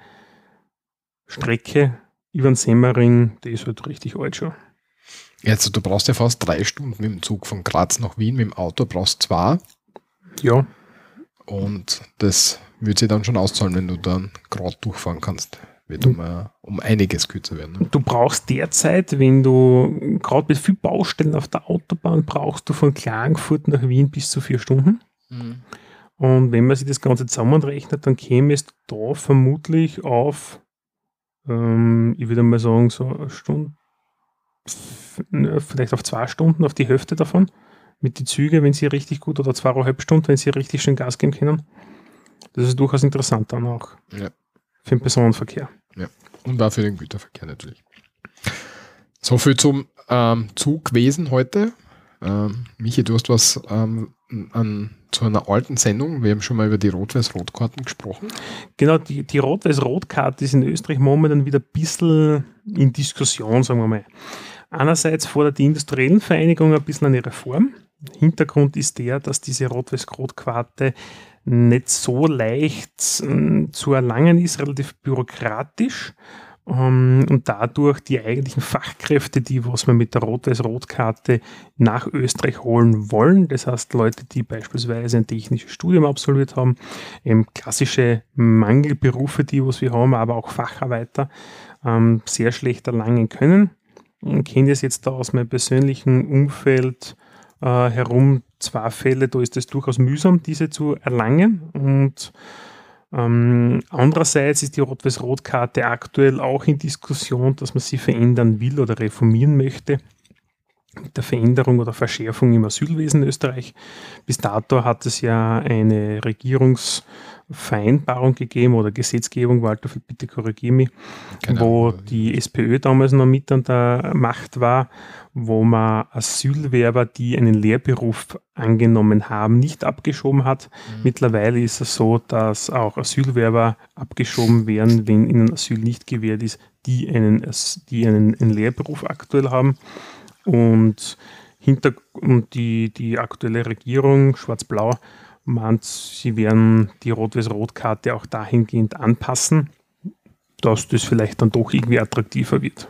B: Strecke über den Semmering, die ist halt richtig alt schon.
A: Also du brauchst ja fast drei Stunden mit dem Zug von Graz nach Wien, mit dem Auto brauchst du zwei.
B: Ja.
A: Und das würde sich dann schon auszahlen, wenn du dann gerade durchfahren kannst wird um, uh, um einiges kürzer werden.
B: Ne? Du brauchst derzeit, wenn du gerade mit viel Baustellen auf der Autobahn brauchst du von Klagenfurt nach Wien bis zu vier Stunden. Mhm. Und wenn man sich das Ganze zusammenrechnet, dann käme es da vermutlich auf, ähm, ich würde mal sagen, so eine Stunde, vielleicht auf zwei Stunden, auf die Hälfte davon. Mit den Zügen, wenn sie richtig gut, oder zweieinhalb Stunden, wenn sie richtig schön Gas geben können. Das ist durchaus interessant dann auch. Ja. Für den Personenverkehr.
A: Ja. Und auch für den Güterverkehr natürlich. So viel zum ähm, Zugwesen heute. Ähm, Michi, du hast was ähm, an, zu einer alten Sendung. Wir haben schon mal über die Rot-Weiß-Rot-Karten gesprochen.
B: Genau, die, die Rot-Weiß-Rot-Karte ist in Österreich momentan wieder ein bisschen in Diskussion, sagen wir mal. Einerseits fordert die industriellen Vereinigung ein bisschen eine Reform. Hintergrund ist der, dass diese Rot-Weiß-Rot-Karte nicht so leicht äh, zu erlangen ist, relativ bürokratisch. Um, ähm, und dadurch die eigentlichen Fachkräfte, die was wir mit der Rot-Weiß-Rot-Karte nach Österreich holen wollen, das heißt Leute, die beispielsweise ein technisches Studium absolviert haben, eben klassische Mangelberufe, die was wir haben, aber auch Facharbeiter, ähm, sehr schlecht erlangen können. Ich kenne das jetzt da aus meinem persönlichen Umfeld äh, herum zwei Fälle, da ist es durchaus mühsam, diese zu erlangen. Und ähm, andererseits ist die Rot-Weiß-Rot-Karte aktuell auch in Diskussion, dass man sie verändern will oder reformieren möchte mit der Veränderung oder Verschärfung im Asylwesen Österreich. Bis dato hat es ja eine Regierungsvereinbarung gegeben oder Gesetzgebung, Walter, bitte korrigiere mich, genau. wo die SPÖ damals noch mit an der Macht war, wo man Asylwerber, die einen Lehrberuf angenommen haben, nicht abgeschoben hat. Mhm. Mittlerweile ist es so, dass auch Asylwerber abgeschoben werden, wenn ihnen Asyl nicht gewährt ist, die einen, die einen, einen Lehrberuf aktuell haben. Und, hinter, und die, die aktuelle Regierung, schwarz-blau, meint, sie werden die Rot-Weiß-Rot-Karte auch dahingehend anpassen, dass das vielleicht dann doch irgendwie attraktiver wird.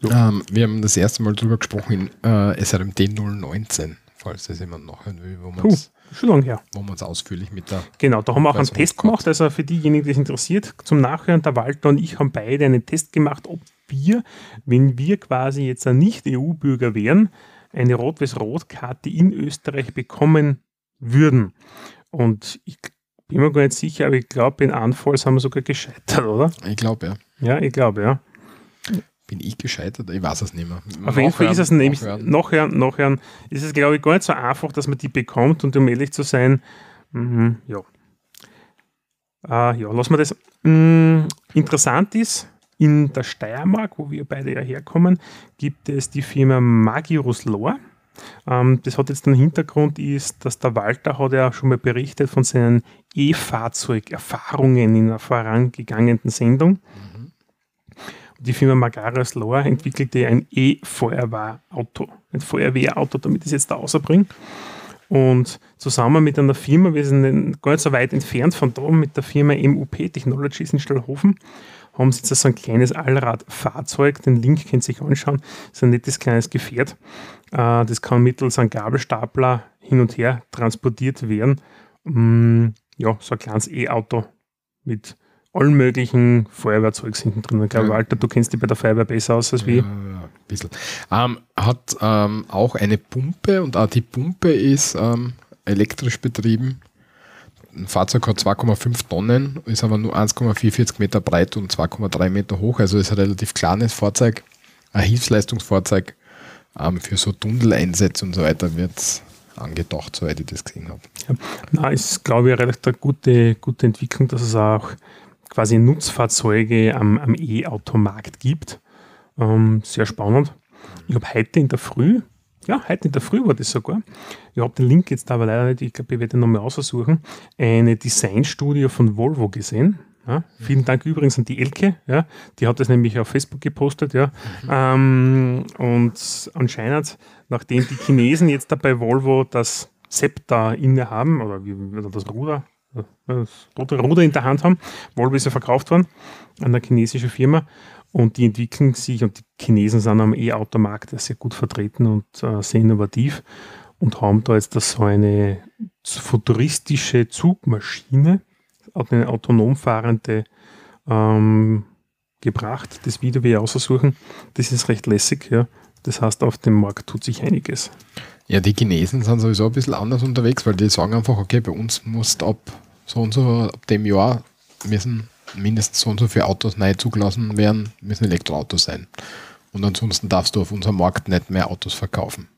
A: Ja. Ähm, wir haben das erste Mal darüber gesprochen in äh, SRMD 019, falls das jemand nachhören will, wo man es
B: schon lange her.
A: Wo man es ausführlich mit der.
B: Genau, da haben wir auch einen Test gemacht. Also für diejenigen, die es interessiert, zum Nachhören, der Walter und ich haben beide einen Test gemacht, ob wir, wenn wir quasi jetzt ein Nicht-EU-Bürger wären, eine Rot-Weiß-Rot-Karte in Österreich bekommen würden. Und ich bin mir gar nicht sicher, aber ich glaube, in Anfalls haben wir sogar gescheitert, oder?
A: Ich glaube, ja.
B: Ja, ich glaube, ja.
A: Bin ich gescheitert? Ich weiß es nicht mehr.
B: Auf jeden Fall ist es nämlich, nachher, nachher ist es, glaube ich, gar nicht so einfach, dass man die bekommt und um ehrlich zu sein, mh, ja. Äh, ja, lassen wir das. Mh, interessant ist, in der Steiermark, wo wir beide ja herkommen, gibt es die Firma Magirus Lore. Ähm, das hat jetzt den Hintergrund, ist, dass der Walter hat ja schon mal berichtet von seinen E-Fahrzeug-Erfahrungen in einer vorangegangenen Sendung. Mhm. Die Firma Magaris Lohr entwickelte ein E-Feuerwehrauto, ein Feuerwehrauto, damit ich es jetzt da rausbringe. Und zusammen mit einer Firma, wir sind gar nicht so weit entfernt von da, mit der Firma MUP Technologies in Stallhofen, haben sie jetzt so ein kleines Allradfahrzeug. Den Link könnt ihr sich anschauen. Das ist ein nettes kleines Gefährt. Äh, das kann mittels einem Gabelstapler hin und her transportiert werden. Mm, ja, so ein kleines E-Auto mit allen möglichen Feuerwehrzeugs hinten drin. Ich glaube, ja. Walter, du kennst dich bei der Feuerwehr besser aus als wir. Ja,
A: ein bisschen. Ähm, hat ähm, auch eine Pumpe und auch die Pumpe ist ähm, elektrisch betrieben ein Fahrzeug hat 2,5 Tonnen, ist aber nur 1,44 Meter breit und 2,3 Meter hoch. Also ist ein relativ kleines Fahrzeug, ein Hilfsleistungsfahrzeug. Ähm, für so Tunneleinsätze und so weiter wird es angedacht, soweit ich das gesehen habe.
B: Ja, na, ist, glaube ich, eine recht gute, gute Entwicklung, dass es auch quasi Nutzfahrzeuge am, am E-Automarkt gibt. Ähm, sehr spannend. Ich habe heute in der Früh ja, heute in der Früh war das sogar. Ich habe den Link jetzt aber leider nicht, ich glaube, ich werde ihn nochmal aussuchen. Eine Designstudie von Volvo gesehen. Ja, vielen Dank übrigens an die Elke, ja, die hat das nämlich auf Facebook gepostet, ja. Mhm. Ähm, und anscheinend, nachdem die Chinesen jetzt da bei Volvo das Zepter innehaben, oder, wie, oder das Ruder, das Ruder in der Hand haben, Volvo ist ja verkauft worden an eine chinesische Firma und die entwickeln sich und die Chinesen sind am E-Automarkt sehr gut vertreten und äh, sehr innovativ und haben da jetzt so eine futuristische Zugmaschine, eine autonom fahrende ähm, gebracht. Das Video wir aussuchen. Das ist recht lässig, ja. Das heißt, auf dem Markt tut sich einiges.
A: Ja, die Chinesen sind sowieso ein bisschen anders unterwegs, weil die sagen einfach, okay, bei uns muss ab so und so, ab dem Jahr müssen mindestens so und so viele Autos neu zugelassen werden, müssen Elektroautos sein. Und ansonsten darfst du auf unserem Markt nicht mehr Autos verkaufen.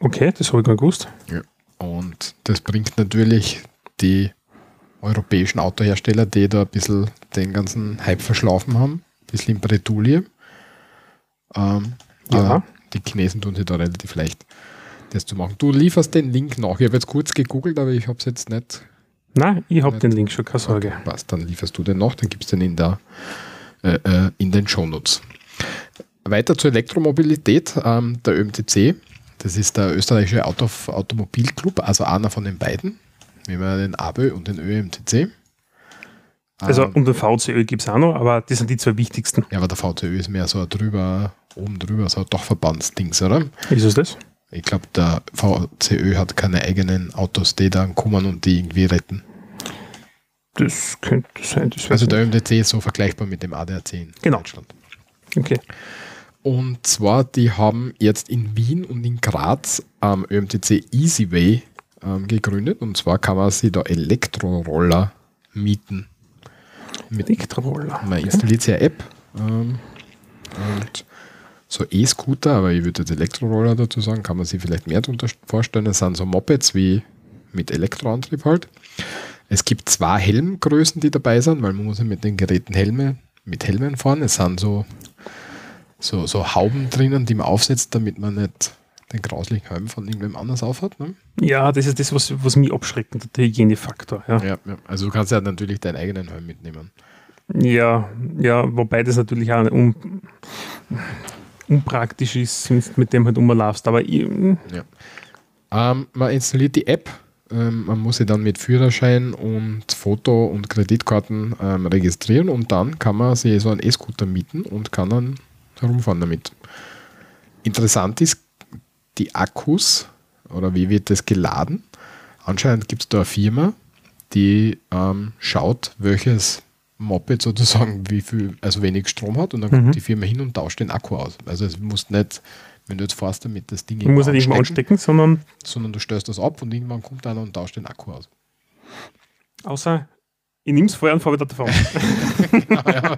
B: Okay, das habe ich gar nicht gewusst.
A: Ja. Und das bringt natürlich die europäischen Autohersteller, die da ein bisschen den ganzen Hype verschlafen haben, ein bisschen in Bretouille. Ähm, ja. Die Chinesen tun sich da relativ leicht, das zu machen. Du lieferst den Link nach. Ich habe jetzt kurz gegoogelt, aber ich habe es jetzt nicht
B: Nein, ich habe den Link schon, keine Sorge.
A: Okay, passt, dann lieferst du den noch, dann gibst du den in, der, äh, äh, in den Shownotes. Weiter zur Elektromobilität. Ähm, der ÖMTC, das ist der österreichische Auto Automobilclub, also einer von den beiden. Wir haben den ABÖ und den ÖMTC.
B: Also ähm, und den VCÖ gibt es auch noch, aber das sind die zwei wichtigsten.
A: Ja, aber der VCÖ ist mehr so drüber, oben drüber, so ein Dachverbandsdings, oder?
B: Ist es das?
A: Ich glaube, der VCÖ hat keine eigenen Autos, die dann kommen und die irgendwie retten.
B: Das könnte sein. Das
A: also der ÖMTC ist so vergleichbar mit dem ADAC in
B: genau. Deutschland. Okay.
A: Und zwar, die haben jetzt in Wien und in Graz am ähm, ÖMTC Easyway ähm, gegründet. Und zwar kann man sich da Elektroroller mieten.
B: Mit Elektroroller.
A: Man installiert sich eine App ähm, und so E-Scooter, aber ich würde jetzt Elektroroller dazu sagen, kann man sich vielleicht mehr darunter vorstellen. Das sind so Mopeds wie mit Elektroantrieb halt. Es gibt zwei Helmgrößen, die dabei sind, weil man muss ja mit den Geräten Helme, mit Helmen fahren. Es sind so, so, so Hauben drinnen, die man aufsetzt, damit man nicht den grauslichen Helm von irgendwem anders aufhat. Ne?
B: Ja, das ist das, was, was mich abschreckt, der Hygienefaktor. Ja.
A: Ja, ja. Also du kannst ja natürlich deinen eigenen Helm mitnehmen.
B: Ja, ja, wobei das natürlich auch um, unpraktisch ist, mit dem halt umlaufst. Aber ich, hm.
A: ja. ähm, man installiert die App. Ähm, man muss sie dann mit Führerschein und Foto und Kreditkarten ähm, registrieren und dann kann man sich so einen E-Scooter mieten und kann dann herumfahren damit. Interessant ist, die Akkus oder wie wird das geladen? Anscheinend gibt es da eine Firma, die ähm, schaut, welches Moped sozusagen, wie viel, also wenig Strom hat und dann mhm. kommt die Firma hin und tauscht den Akku aus. Also es muss nicht, wenn du jetzt fährst damit das Ding
B: Du musst nicht anstecken, sondern
A: sondern du stößt das ab und irgendwann kommt einer und tauscht den Akku aus.
B: Außer ich nehme es vorher und fahre wieder davon.
A: genau, ja.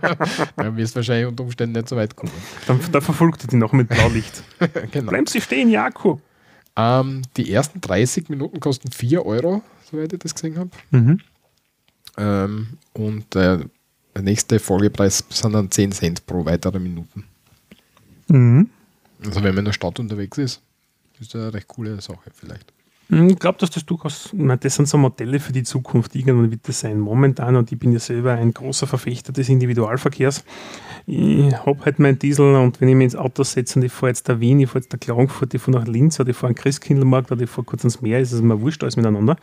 A: Dann wirst wahrscheinlich unter Umständen nicht so weit kommen.
B: Dann, dann verfolgt er dich noch mit Blaulicht. genau. Bleiben Sie stehen, ja, Akku.
A: Ähm, die ersten 30 Minuten kosten 4 Euro, soweit ich das gesehen habe. Mhm. Ähm, und äh, der nächste Folgepreis sind dann 10 Cent pro weitere Minuten. Mhm. Also wenn man in der Stadt unterwegs ist, ist eine recht coole Sache vielleicht.
B: Hm, ich glaube, dass das durchaus, meine, das sind so Modelle für die Zukunft. Irgendwann wird das sein. Momentan, und ich bin ja selber ein großer Verfechter des Individualverkehrs. Ich habe halt meinen Diesel und wenn ich mich ins Auto setze und ich fahre jetzt da Wien, ich fahre jetzt da Klagenfurt, ich fahre nach Linz oder ich fahre an Christkindlmarkt oder ich fahre kurz ans Meer, ist es mir wurscht, alles miteinander.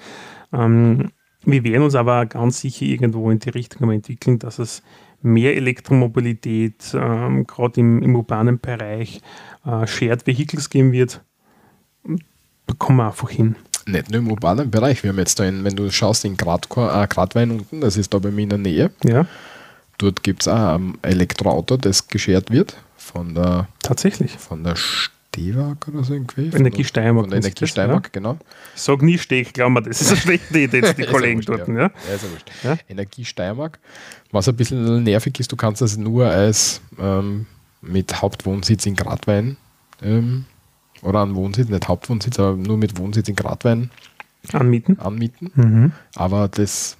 B: Ähm, wir werden uns aber ganz sicher irgendwo in die Richtung entwickeln, dass es mehr Elektromobilität, ähm, gerade im, im, urbanen Bereich, äh, Shared Vehicles geben wird. Da kommen wir einfach hin.
A: Nicht nur im urbanen Bereich. Wir haben jetzt da, in, wenn du schaust, in Grad, äh, Gradwein unten, das ist da bei mir in der Nähe.
B: Ja.
A: Dort gibt es auch ein Elektroauto, das geschert wird von der,
B: Tatsächlich.
A: Von der Stewag oder so irgendwie.
B: Energiesteiermark.
A: Von der Energiesteiermark, ja? genau.
B: Ich sag nie Steg, glaub mir, das ist eine schlechte Idee, die Kollegen dort. Ja. Ja.
A: ja, ist ja wurscht. Ja? Energiesteiermark. Was ein bisschen nervig ist, du kannst das nur als ähm, mit Hauptwohnsitz in Gradwein ähm, oder an Wohnsitz, nicht Hauptwohnsitz, aber nur mit Wohnsitz in Gradwein
B: anmieten.
A: anmieten.
B: Mhm.
A: Aber das,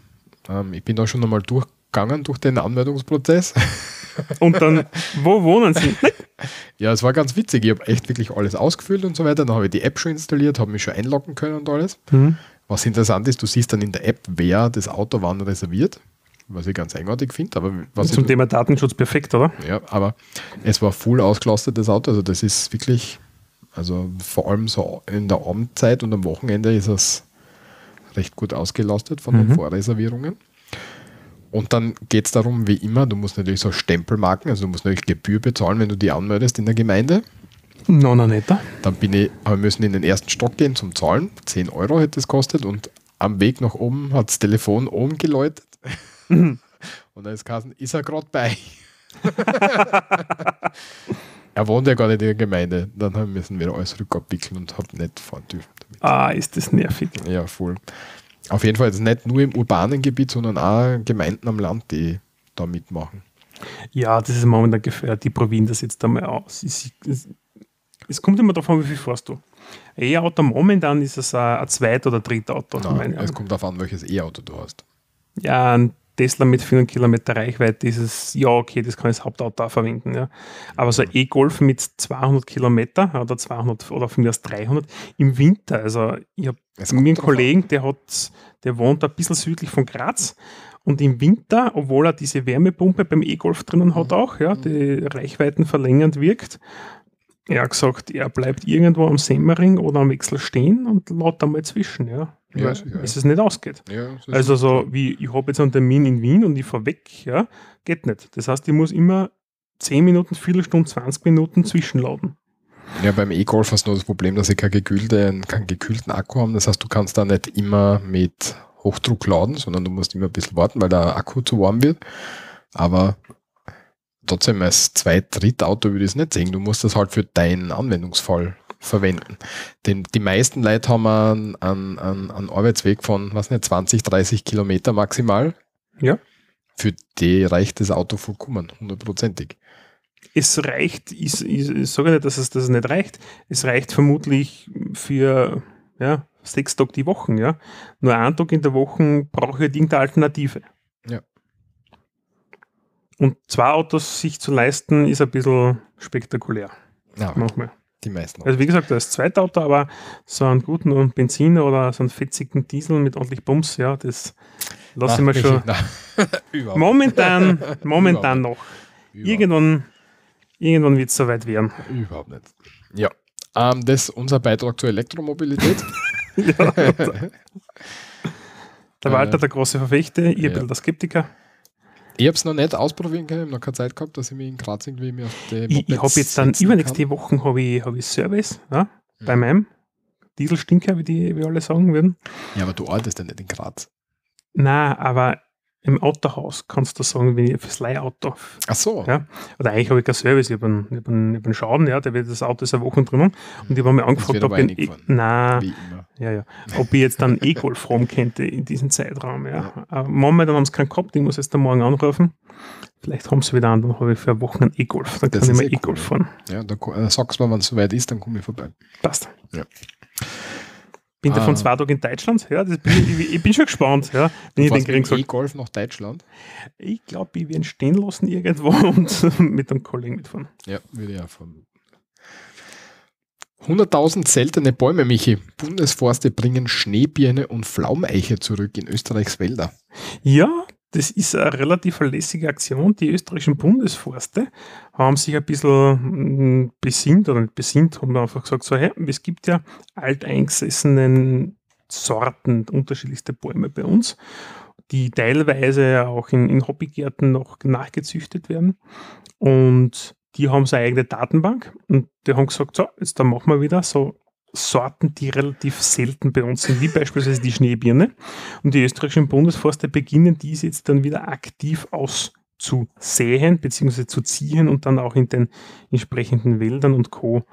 A: ähm, ich bin da schon einmal durchgegangen durch den Anmeldungsprozess.
B: Und dann, wo wohnen Sie?
A: ja, es war ganz witzig. Ich habe echt wirklich alles ausgefüllt und so weiter. Dann habe ich die App schon installiert, habe mich schon einloggen können und alles.
B: Mhm.
A: Was interessant ist, du siehst dann in der App, wer das Auto wann reserviert, was ich ganz eigenartig finde. Aber was
B: Zum Thema Datenschutz perfekt, oder?
A: Ja, aber es war voll ausgelastet, das Auto. Also das ist wirklich, also vor allem so in der Abendzeit und am Wochenende ist es recht gut ausgelastet von mhm. den Vorreservierungen. Und dann geht es darum, wie immer, du musst natürlich so Stempelmarken, also du musst natürlich Gebühr bezahlen, wenn du die anmeldest in der Gemeinde.
B: No, no, netter.
A: Dann bin ich, wir müssen in den ersten Stock gehen zum Zahlen. 10 Euro hätte es kostet und am Weg nach oben hat das Telefon oben geläutet. Mhm. Und dann ist Kassen, ist er gerade bei? er wohnt ja gar nicht in der Gemeinde. Dann müssen wir alles rückabwickeln und habe nicht fahren dürfen.
B: Damit. Ah, ist das nervig.
A: Ja, voll. Auf jeden Fall jetzt nicht nur im urbanen Gebiet, sondern auch Gemeinden am Land, die da mitmachen.
B: Ja, das ist momentan gefährdet. Die probieren das jetzt einmal aus. Es, es, es kommt immer davon, wie viel fährst du. E-Auto momentan ist es ein, ein Zweit- oder Drittauto.
A: Nein, es kommt darauf an, welches E-Auto du hast.
B: Ja, ein Tesla mit 400 Kilometer Reichweite ist es, ja, okay, das kann ich als Hauptauto auch verwenden. Ja. Aber so ein E-Golf mit 200 Kilometer oder 200 oder von mir aus 300 im Winter, also ich habe mir einen Kollegen, der hat, der wohnt ein bisschen südlich von Graz und im Winter, obwohl er diese Wärmepumpe beim E-Golf drinnen hat mhm. auch, ja, die Reichweiten verlängernd wirkt, er hat gesagt, er bleibt irgendwo am Semmering oder am Wechsel stehen und lädt einmal zwischen, ja. Ja, sicher, bis es nicht ausgeht.
A: Ja,
B: also so wie ich habe jetzt einen Termin in Wien und ich fahre weg, ja, geht nicht. Das heißt, ich muss immer 10 Minuten, Viertelstunde, 20 Minuten zwischenladen.
A: Ja, beim E-Golf hast du nur das Problem, dass ich keinen gekühlten, keinen gekühlten Akku habe. Das heißt, du kannst da nicht immer mit Hochdruck laden, sondern du musst immer ein bisschen warten, weil der Akku zu warm wird. Aber trotzdem als Zweit-, Drittauto würde ich es nicht sehen. Du musst das halt für deinen Anwendungsfall verwenden. Denn die meisten Leute haben einen, einen, einen Arbeitsweg von, was nicht, 20, 30 Kilometer maximal.
B: Ja.
A: Für die reicht das Auto vollkommen, hundertprozentig.
B: Es reicht, ich, ich, ich sage nicht, dass es das nicht reicht. Es reicht vermutlich für ja, sechs Tage die Woche. Ja. Nur einen Tag in der Woche brauche ich halt irgendeine Alternative.
A: Ja.
B: Und zwei Autos sich zu leisten, ist ein bisschen spektakulär.
A: Ja, manchmal. Die meisten.
B: Also wie gesagt, das zweite Auto, aber so einen guten Benziner oder so einen fetzigen Diesel mit ordentlich Bums, ja, das lasse ich mir schon. momentan, momentan noch. Irgendwann, irgendwann wird es soweit werden.
A: Überhaupt nicht. Ja. Ähm, das ist unser Beitrag zur Elektromobilität.
B: ja, der Walter, der große Verfechter, ihr ja. bisschen der Skeptiker.
A: Ich habe es noch nicht ausprobieren können, ich habe noch keine Zeit gehabt, dass ich mich in Graz irgendwie mehr auf
B: die Ich, ich habe jetzt dann übernächste Woche habe ich, hab ich Service ja, mhm. bei meinem Dieselstinker, wie die wie alle sagen würden.
A: Ja, aber du arbeitest ja nicht in Graz.
B: Nein, aber im Autohaus kannst du sagen, wenn ich fürs Leihauto.
A: Ach so.
B: Ja. Oder eigentlich habe ich keinen Service, ich habe einen, hab einen, hab einen Schaden, ja, der wird das Auto ist eine Woche drinnen. Und ich habe mir angefragt, ob ich, nein, ja, ja, ob ich jetzt dann E-Golf rum könnte in diesem Zeitraum. Ja. ja. Aber momentan haben sie keinen gehabt, ich muss jetzt am Morgen anrufen. Vielleicht haben sie wieder an, dann habe ich für eine Woche einen E-Golf. Dann das kann ich mal E-Golf cool. fahren.
A: Ja, da äh, sagst du mir, wenn es soweit ist, dann komme ich vorbei.
B: Passt.
A: Ja.
B: Bin davon ah. zwei Tage in Deutschland. Ja, bin ich, ich, bin schon gespannt. Ja,
A: wenn ich den kriegen E-Golf nach Deutschland?
B: Ich glaube, ich werde ihn stehen lassen irgendwo und mit einem Kollegen mitfahren.
A: Ja, würde ich auch fahren. 100.000 seltene Bäume, Michi. Bundesforste bringen Schneebirne und Pflaumeiche zurück in Österreichs Wälder.
B: Ja, das ist eine relativ lässige Aktion. Die österreichischen Bundesforste haben sich ein bisschen mm, besinnt oder nicht besinnt, haben einfach gesagt, so, hey, es gibt ja alteingesessenen Sorten, unterschiedlichste Bäume bei uns, die teilweise auch in, in Hobbygärten noch nachgezüchtet werden. Und die haben so eine eigene Datenbank und die haben gesagt, so, jetzt dann machen wir wieder so Sorten, die relativ selten bei uns sind, wie beispielsweise die Schneebirne. Und die österreichischen Bundesforste beginnen diese jetzt dann wieder aktiv auszusäen bzw. zu ziehen und dann auch in den entsprechenden Wäldern und Co.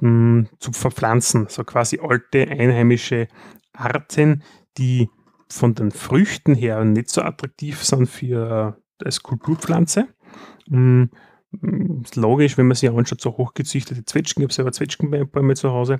B: Hm, zu verpflanzen. So quasi alte einheimische Arten, die von den Früchten her nicht so attraktiv sind für äh, als Kulturpflanze. Hm, ist logisch, wenn man sich anschaut, so hochgezüchtete Zwetschgen, ich habe selber Zwetschgenbäume zu Hause,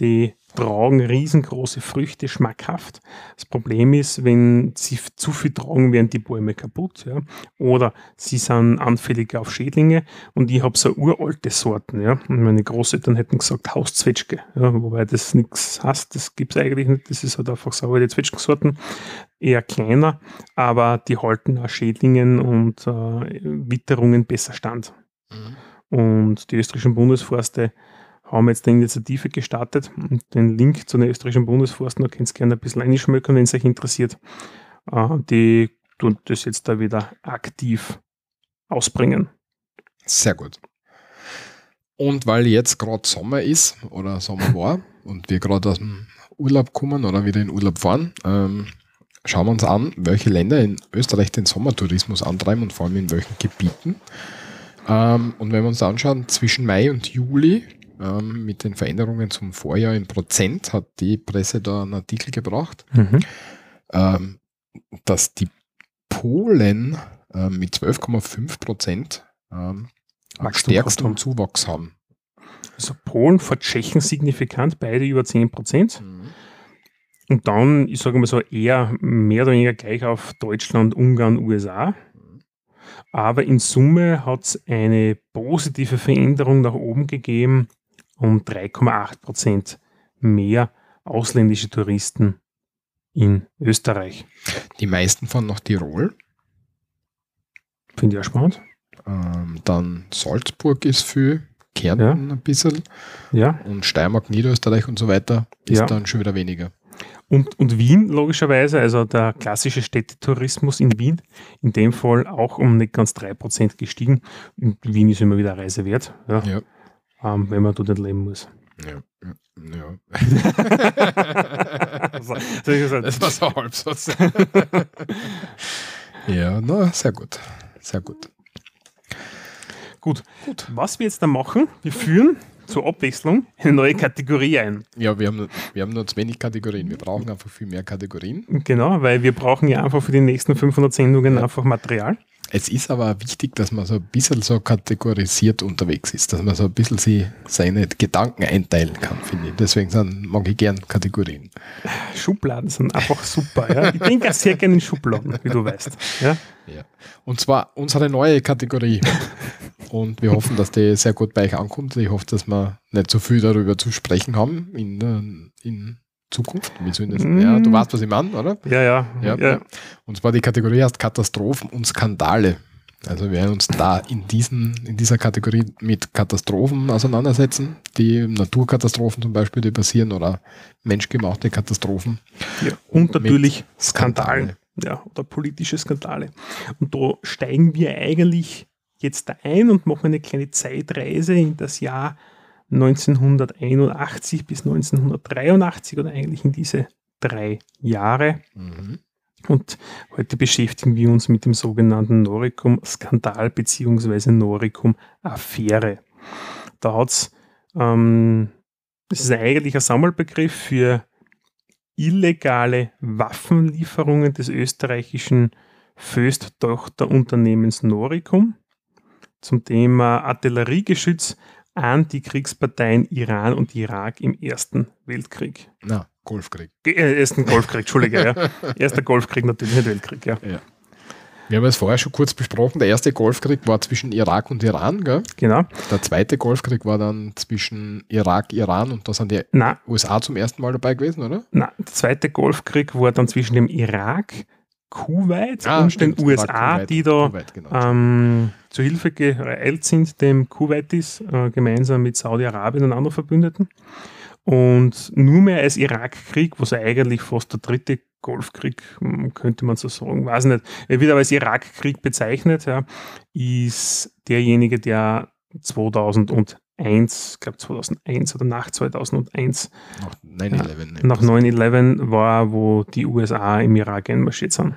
B: die tragen riesengroße Früchte, schmackhaft. Das Problem ist, wenn sie zu viel tragen, werden die Bäume kaputt. Ja? Oder sie sind anfälliger auf Schädlinge und ich habe so uralte Sorten. Ja? Und meine Großeltern hätten gesagt Hauszwetschge, ja? wobei das nichts heißt, das gibt es eigentlich nicht. Das ist halt einfach so alte Zwetschgensorten, eher kleiner, aber die halten auch Schädlingen und äh, Witterungen besser stand. Mhm. Und die österreichischen Bundesforste haben jetzt eine Initiative gestartet. Und den Link zu den österreichischen Bundesforsten, da könnt ihr gerne ein bisschen einschmökern, wenn es euch interessiert. Äh, die tun das jetzt da wieder aktiv ausbringen.
A: Sehr gut. Und weil jetzt gerade Sommer ist oder Sommer war und wir gerade aus dem Urlaub kommen oder wieder in Urlaub fahren, ähm, schauen wir uns an, welche Länder in Österreich den Sommertourismus antreiben und vor allem in welchen Gebieten. Ähm, und wenn wir uns anschauen, zwischen Mai und Juli ähm, mit den Veränderungen zum Vorjahr in Prozent hat die Presse da einen Artikel gebracht, mhm. ähm, dass die Polen äh, mit 12,5 Prozent ähm, am stärksten Zuwachs haben.
B: Also Polen vor Tschechen signifikant, beide über 10 Prozent. Mhm. Und dann, ich sage mal so, eher mehr oder weniger gleich auf Deutschland, Ungarn, USA. Aber in Summe hat es eine positive Veränderung nach oben gegeben um 3,8 Prozent mehr ausländische Touristen in Österreich.
A: Die meisten fahren nach Tirol.
B: Finde ich auch spannend.
A: Ähm, dann Salzburg ist für Kärnten ja. ein bisschen.
B: Ja.
A: Und Steiermark, Niederösterreich und so weiter ist ja. dann schon wieder weniger.
B: Und, und Wien logischerweise, also der klassische Städtetourismus in Wien, in dem Fall auch um nicht ganz 3% gestiegen. Wien ist immer wieder Reise wert, ja. ja. Ähm, wenn man dort nicht leben muss.
A: Ja, ja. also, das war so halb so. ja, na, sehr gut. Sehr gut.
B: Gut. Gut. Was wir jetzt da machen, wir führen zur Abwechslung eine neue Kategorie ein.
A: Ja, wir haben, wir haben nur zu wenig Kategorien. Wir brauchen einfach viel mehr Kategorien.
B: Genau, weil wir brauchen ja einfach für die nächsten 500 Sendungen ja. einfach Material.
A: Es ist aber wichtig, dass man so ein bisschen so kategorisiert unterwegs ist, dass man so ein bisschen sie, seine Gedanken einteilen kann, finde ich. Deswegen sind, mag ich gern Kategorien.
B: Schubladen sind einfach super. Ja? Ich denke auch sehr gerne in Schubladen, wie du weißt. Ja?
A: Ja. Und zwar unsere neue Kategorie. Und wir hoffen, dass die sehr gut bei euch ankommt. Ich hoffe, dass wir nicht so viel darüber zu sprechen haben in, in Zukunft. Mm. Ja, du weißt, was ich meine, oder?
B: Ja, ja,
A: ja, ja. Und zwar die Kategorie heißt Katastrophen und Skandale. Also wir werden uns da in, diesen, in dieser Kategorie mit Katastrophen auseinandersetzen, die Naturkatastrophen zum Beispiel, die passieren oder menschgemachte Katastrophen.
B: Ja, und, und natürlich Skandale. Ja, oder politische Skandale. Und da steigen wir eigentlich jetzt da ein und machen eine kleine Zeitreise in das Jahr 1981 bis 1983 oder eigentlich in diese drei Jahre. Mhm. Und heute beschäftigen wir uns mit dem sogenannten Noricum-Skandal bzw. Noricum-Affäre. Da hat es, ähm, das ist eigentlich ein Sammelbegriff für illegale Waffenlieferungen des österreichischen Föst-Tochterunternehmens Noricum zum Thema Artilleriegeschütz Antikriegsparteien Iran und Irak im Ersten Weltkrieg.
A: Na, Golfkrieg.
B: Äh, ersten Golfkrieg, Entschuldige, ja. Erster Golfkrieg, natürlich nicht Weltkrieg, ja. ja.
A: Wir haben es vorher schon kurz besprochen. Der erste Golfkrieg war zwischen Irak und Iran, gell?
B: Genau.
A: Der zweite Golfkrieg war dann zwischen Irak, Iran und da sind die
B: Na,
A: USA zum ersten Mal dabei gewesen, oder?
B: na, der zweite Golfkrieg war dann zwischen dem Irak, Kuwait
A: Ah,
B: und
A: stimmt,
B: den USA,
A: Kuwait,
B: die da
A: Kuwait, genau.
B: ähm, zu Hilfe geeilt sind, dem Kuwaitis, äh, gemeinsam mit Saudi-Arabien und anderen Verbündeten. Und nur mehr als Irakkrieg, was eigentlich fast der dritte Golfkrieg, hm, könnte man so sagen, weiß nicht. Er wird aber als Irakkrieg bezeichnet, ja, ist derjenige, der 2001, ich glaube 2001 oder nach 2001,
A: Nach 9-11. ne?
B: nach 9-11 war, wo die USA im Irak einmarschiert sind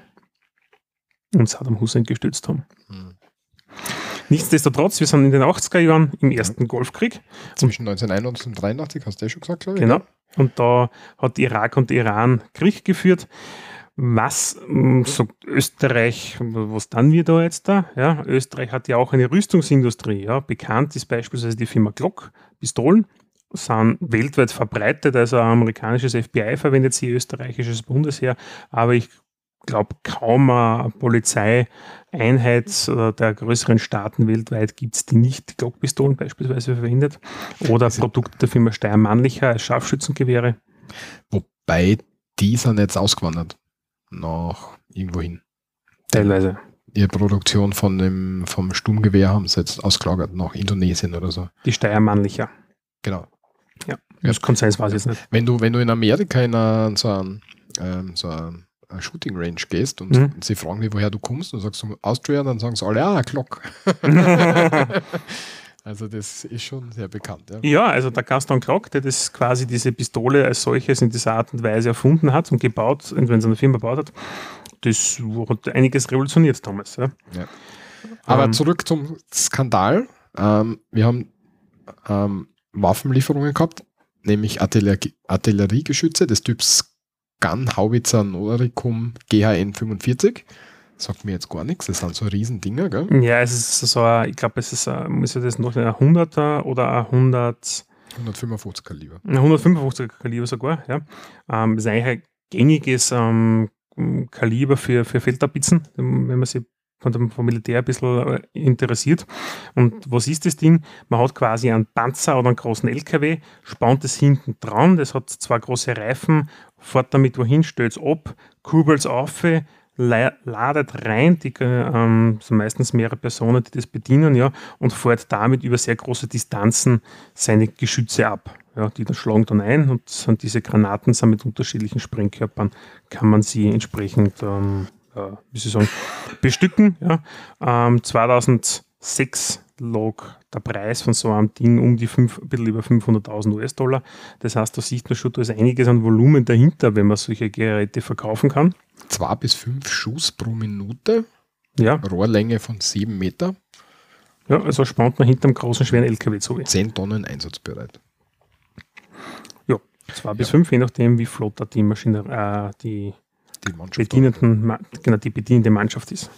B: und Saddam Hussein gestützt haben.
A: Hm.
B: Nichtsdestotrotz, wir sind in den 80er Jahren im ersten Golfkrieg.
A: Zwischen 1981 und 83, hast du ja schon gesagt, glaube ich.
B: Genau. Und da hat Irak und Iran Krieg geführt. Was mh, sagt Österreich, was dann wir da jetzt da? Ja, Österreich hat ja auch eine Rüstungsindustrie. Ja. Bekannt ist beispielsweise die Firma Glock, Pistolen, sind weltweit verbreitet. Also ein amerikanisches FBI verwendet sie, österreichisches Bundesheer. Aber ich glaube, kaum eine Polizeieinheit äh, der größeren Staaten weltweit gibt es, die nicht Glockpistolen beispielsweise verwendet. Oder Produkte der Firma Steyr-Mannlicher als Scharfschützengewehre.
A: Wobei, die sind jetzt ausgewandert. Nach irgendwo hin.
B: Teilweise.
A: Ihre Produktion von dem, vom Sturmgewehr haben sie jetzt ausgelagert nach Indonesien oder so.
B: Die Steyr-Mannlicher.
A: Genau.
B: Das kann sein, das weiß ich jetzt nicht.
A: Wenn du, wenn du in Amerika in a, so ein, ähm, so ein, ein Shooting Range gehst und
B: Mhm.
A: sie fragen dich, woher du kommst und sagst du Austria, dann sagen sie alle, ah, Glock. Also das ist schon sehr bekannt. Ja.
B: Ja, also der Gaston Glock, der das quasi diese Pistole als solches in dieser Art und Weise erfunden hat und gebaut, und wenn es eine Firma gebaut hat, das hat einiges revolutioniert damals. Ja.
A: Aber
B: Ähm,
A: zurück zum Skandal. Ähm, wir haben ähm, Waffenlieferungen gehabt, nämlich Artillerie, Artilleriegeschütze des Typs Gun Howitzer Noricum GHN 45. Sagt mir jetzt gar nichts, das sind so Riesendinger, gell?
B: Ja, es ist so, ein, ich glaube, es ist, ein, ja das noch ein 100er oder ein 100,
A: 155 Kaliber.
B: ein 155er Kaliber sogar. Ja. Ähm, das ist eigentlich ein gängiges ähm, Kaliber für, für Feldtapizen, wenn man sich von dem, vom Militär ein bisschen äh, interessiert. Und was ist das Ding? Man hat quasi einen Panzer oder einen großen LKW, spannt es hinten dran, das hat zwei große Reifen, fährt damit wohin, stellt es ab, kurbelt es auf, ladet rein, die äh, ähm, sind meistens mehrere Personen, die das bedienen, ja, und fährt damit über sehr große Distanzen seine Geschütze ab. Ja, die dann schlagen dann ein und sind diese Granaten sind mit unterschiedlichen Sprengkörpern, kann man sie entsprechend ähm, äh, wie Sie sagen, bestücken. Ja. Ähm, 2006 lag der Preis von so einem Ding um die fünf, ein bisschen über 500.000 US-Dollar. Das heißt, da sieht man schon, da ist einiges an Volumen dahinter, wenn man solche Geräte verkaufen kann.
A: Zwei bis fünf Schuss pro Minute,
B: Ja,
A: Rohrlänge von sieben Meter,
B: ja also spannt man hinterm großen, schweren LKW zu.
A: zehn Tonnen einsatzbereit.
B: Ja, zwei bis fünf, je nachdem, wie flott die Maschine, äh, die
A: Die Mannschaft.
B: bedienenden, genau, die bedienende Mannschaft ist.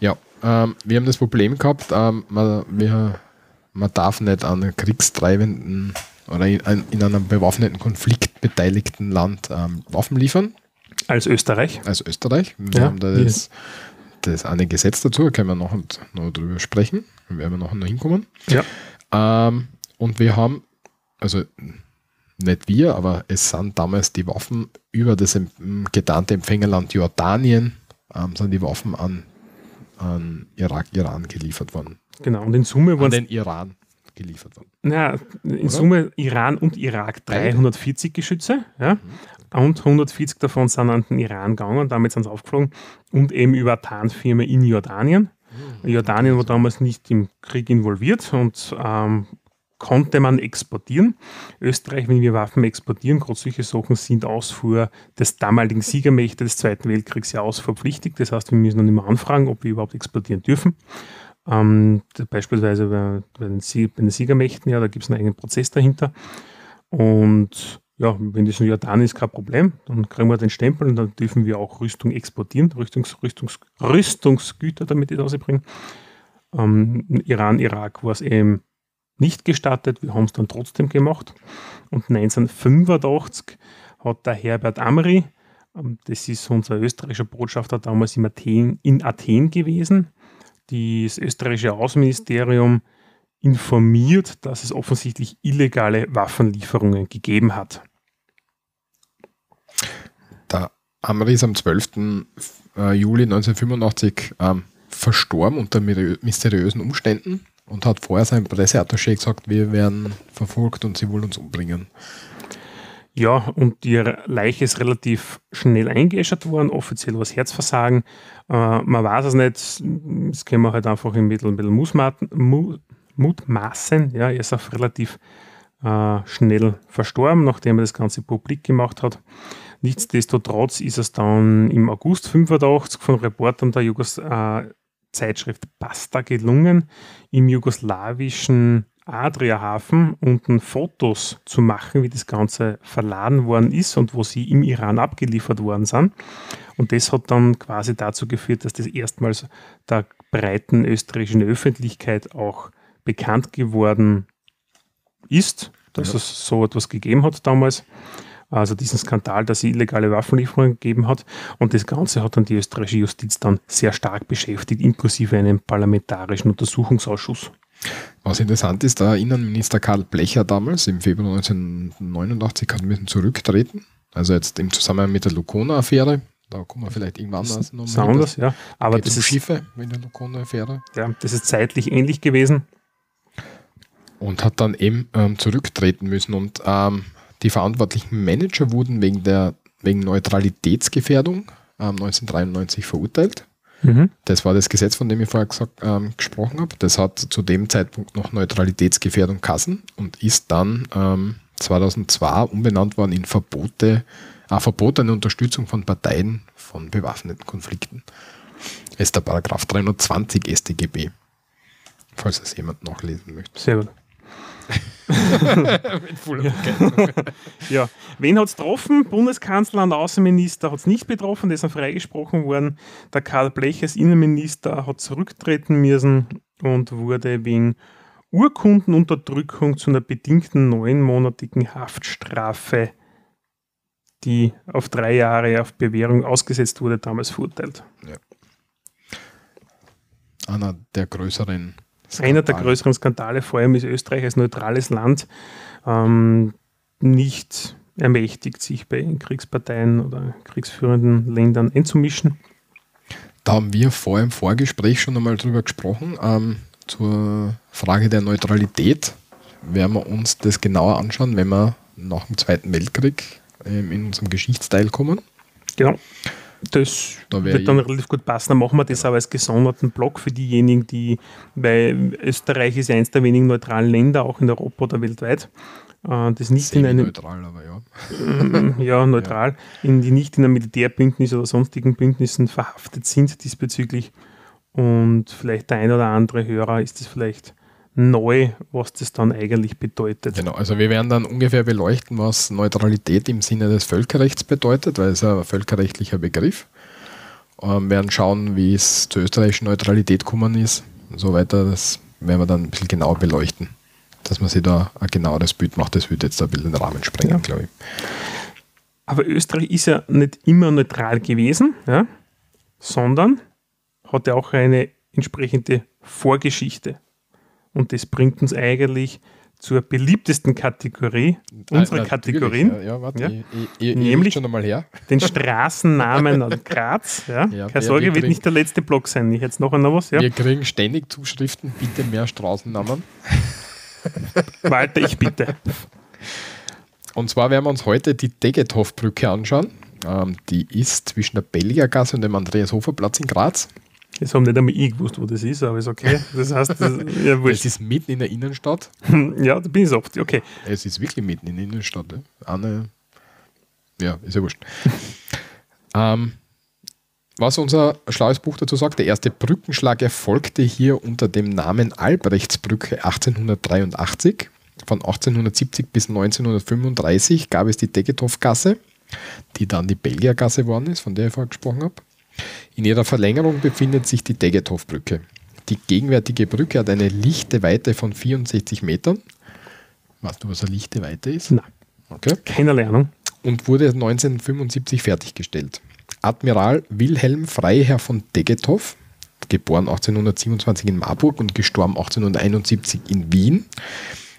A: Ja, ähm, wir haben das Problem gehabt, ähm, man, wir, man darf nicht an einem kriegstreibenden oder in, in einem bewaffneten Konflikt beteiligten Land ähm, Waffen liefern,
B: Als Österreich.
A: als Österreich. Wir
B: Ja,
A: haben da das, das eine Gesetz dazu, da können wir noch, noch drüber sprechen, da werden wir noch, noch hinkommen.
B: Ja.
A: Ähm, und wir haben, also nicht wir, aber es sind damals die Waffen über das getarnte Empfängerland Jordanien, ähm, sind die Waffen an, an Irak, Iran geliefert worden.
B: Genau. Und in Summe
A: An
B: waren
A: den Iran geliefert worden.
B: Ja, in
A: Oder?
B: Summe Iran und Irak
A: Beide.
B: 340 Geschütze, ja. Und 140 davon sind an den Iran gegangen und damit sind sie aufgeflogen. Und eben über eine Tarnfirma in Jordanien. Jordanien war damals nicht im Krieg involviert und ähm, konnte man exportieren. Österreich, wenn wir Waffen exportieren, gerade solche Sachen sind Ausfuhr des damaligen Siegermächte des Zweiten Weltkriegs ja ausfuhrpflichtig. Das heißt, wir müssen dann immer anfragen, ob wir überhaupt exportieren dürfen. Ähm, beispielsweise bei, bei, den Sie- bei den Siegermächten, ja, da gibt es einen eigenen Prozess dahinter. Und ja, wenn das in Jordanien ist, kein Problem, dann kriegen wir den Stempel und dann dürfen wir auch Rüstung exportieren, Rüstungs, Rüstungs, Rüstungsgüter damit rausbringen. Ähm, Iran, Irak war es eben nicht gestattet, wir haben es dann trotzdem gemacht. Und 1985 hat der Herbert Amri Ähm, das ist unser österreichischer Botschafter damals in Athen, in Athen gewesen. Das österreichische Außenministerium informiert, dass es offensichtlich illegale Waffenlieferungen gegeben hat.
A: Der Amri ist am 12. Äh, Juli 1985 ähm, verstorben unter mysteriösen Umständen und hat vorher seinem Presseattaché gesagt, wir werden verfolgt und sie wollen uns umbringen.
B: Ja, und die Leiche ist relativ schnell eingeäschert worden, offiziell was Herzversagen. Äh, man weiß es nicht, das können wir halt einfach im Mittel ein bisschen mutmaßen. Ja, er ist auch relativ äh, schnell verstorben, nachdem er das Ganze publik gemacht hat. Nichtsdestotrotz ist es dann im August 85 von Reportern der Jugos äh, Zeitschrift Basta gelungen, im jugoslawischen Adriahafen unten Fotos zu machen, wie das Ganze verladen worden ist und wo sie im Iran abgeliefert worden sind. Und das hat dann quasi dazu geführt, dass das erstmals der breiten österreichischen Öffentlichkeit auch bekannt geworden ist, dass ja. es so etwas gegeben hat damals also diesen Skandal, dass es illegale Waffenlieferungen gegeben hat. Und das Ganze hat dann die österreichische Justiz dann sehr stark beschäftigt, inklusive einem parlamentarischen Untersuchungsausschuss.
A: Was interessant ist, der Innenminister Karl Blecher damals im Februar 1989 hat müssen zurücktreten. Also jetzt im Zusammenhang mit der Lukona-Affäre. Da kommen wir vielleicht irgendwann anders
B: noch anders, ja.
A: Aber das um ist Schiffe mit der Lukona-Affäre.
B: Ja, das ist zeitlich ähnlich gewesen.
A: Und hat dann eben ähm, zurücktreten müssen. Und ähm, die verantwortlichen Manager wurden wegen, der, wegen Neutralitätsgefährdung ähm, 1993 verurteilt. Mhm. Das war das Gesetz, von dem ich vorher gesagt, ähm, gesprochen habe. Das hat zu dem Zeitpunkt noch Neutralitätsgefährdung Kassen und ist dann ähm, 2002 umbenannt worden in Verbote, äh, verbotene Unterstützung von Parteien von bewaffneten Konflikten. Das ist der Paragraph 320 StGB, falls es jemand nachlesen möchte.
B: Sehr gut. Mit voller ja. Wen hat es getroffen? Bundeskanzler und Außenminister hat es nicht betroffen, der ist freigesprochen worden. Der Karl Blech als Innenminister hat zurücktreten müssen und wurde wegen Urkundenunterdrückung zu einer bedingten neunmonatigen Haftstrafe, die auf drei Jahre auf Bewährung ausgesetzt wurde, damals verurteilt. Ja.
A: Einer der größeren
B: Skandal. Einer der größeren Skandale, vor allem ist Österreich als neutrales Land ähm, nicht ermächtigt, sich bei Kriegsparteien oder kriegsführenden Ländern einzumischen.
A: Da haben wir vor im Vorgespräch schon einmal drüber gesprochen. Ähm, zur Frage der Neutralität werden wir uns das genauer anschauen, wenn wir nach dem Zweiten Weltkrieg ähm, in unserem Geschichtsteil kommen.
B: Genau. Das da wird dann relativ gut passen. Dann machen wir das aber als gesonderten Block für diejenigen, die, weil Österreich ist ja eines der wenigen neutralen Länder, auch in Europa oder weltweit. Äh, das nicht in einem. Neutral, aber ja. ja, neutral, ja. In die nicht in einem Militärbündnis oder sonstigen Bündnissen verhaftet sind diesbezüglich. Und vielleicht der ein oder andere Hörer ist es vielleicht neu, was das dann eigentlich bedeutet.
A: Genau, also wir werden dann ungefähr beleuchten, was Neutralität im Sinne des Völkerrechts bedeutet, weil es ein völkerrechtlicher Begriff. Ähm, werden schauen, wie es zur österreichischen Neutralität gekommen ist und so weiter. Das werden wir dann ein bisschen genauer beleuchten, dass man sich da ein genaueres Bild macht. Das würde jetzt ein bisschen den Rahmen sprengen, ja. glaube ich.
B: Aber Österreich ist ja nicht immer neutral gewesen, ja, sondern hat ja auch eine entsprechende Vorgeschichte. Und das bringt uns eigentlich zur beliebtesten Kategorie unserer Kategorien. Ja, ja, warte, ja. Ich, ich, ich, nämlich schon einmal her. den Straßennamen an Graz. Ja. ja Keine Sorge, wird kriegen, nicht der letzte Block sein. Ich jetzt noch einmal was.
A: Ja. Wir kriegen ständig Zuschriften, bitte mehr Straßennamen.
B: Walter, ich bitte.
A: Und zwar werden wir uns heute die Degethoff-Brücke anschauen. Ähm, die ist zwischen der Belgiergasse und dem Andreas-Hofer-Platz in Graz.
B: Jetzt haben nicht einmal ich gewusst, wo das ist, aber ist okay. Das heißt, das,
A: ja, es ist mitten in der Innenstadt.
B: ja, da bin ich oft. Okay.
A: Es ist wirklich mitten in der Innenstadt. Ja. Eine, ja, ist ja wurscht. ähm, was unser schlaues Buch dazu sagt, der erste Brückenschlag erfolgte hier unter dem Namen Albrechtsbrücke 1883. Von 1870 bis 1935 gab es die Degethoff-Gasse, die dann die Belgiergasse geworden ist, von der ich vorher gesprochen habe. In ihrer Verlängerung befindet sich die Degethoff-Brücke. Die gegenwärtige Brücke hat eine lichte Weite von 64 Metern. Weißt du, was eine lichte Weite ist?
B: Nein. Okay. Keine Ahnung.
A: und wurde 1975 fertiggestellt. Admiral Wilhelm Freiherr von Degethoff, geboren 1827 in Marburg und gestorben 1871 in Wien,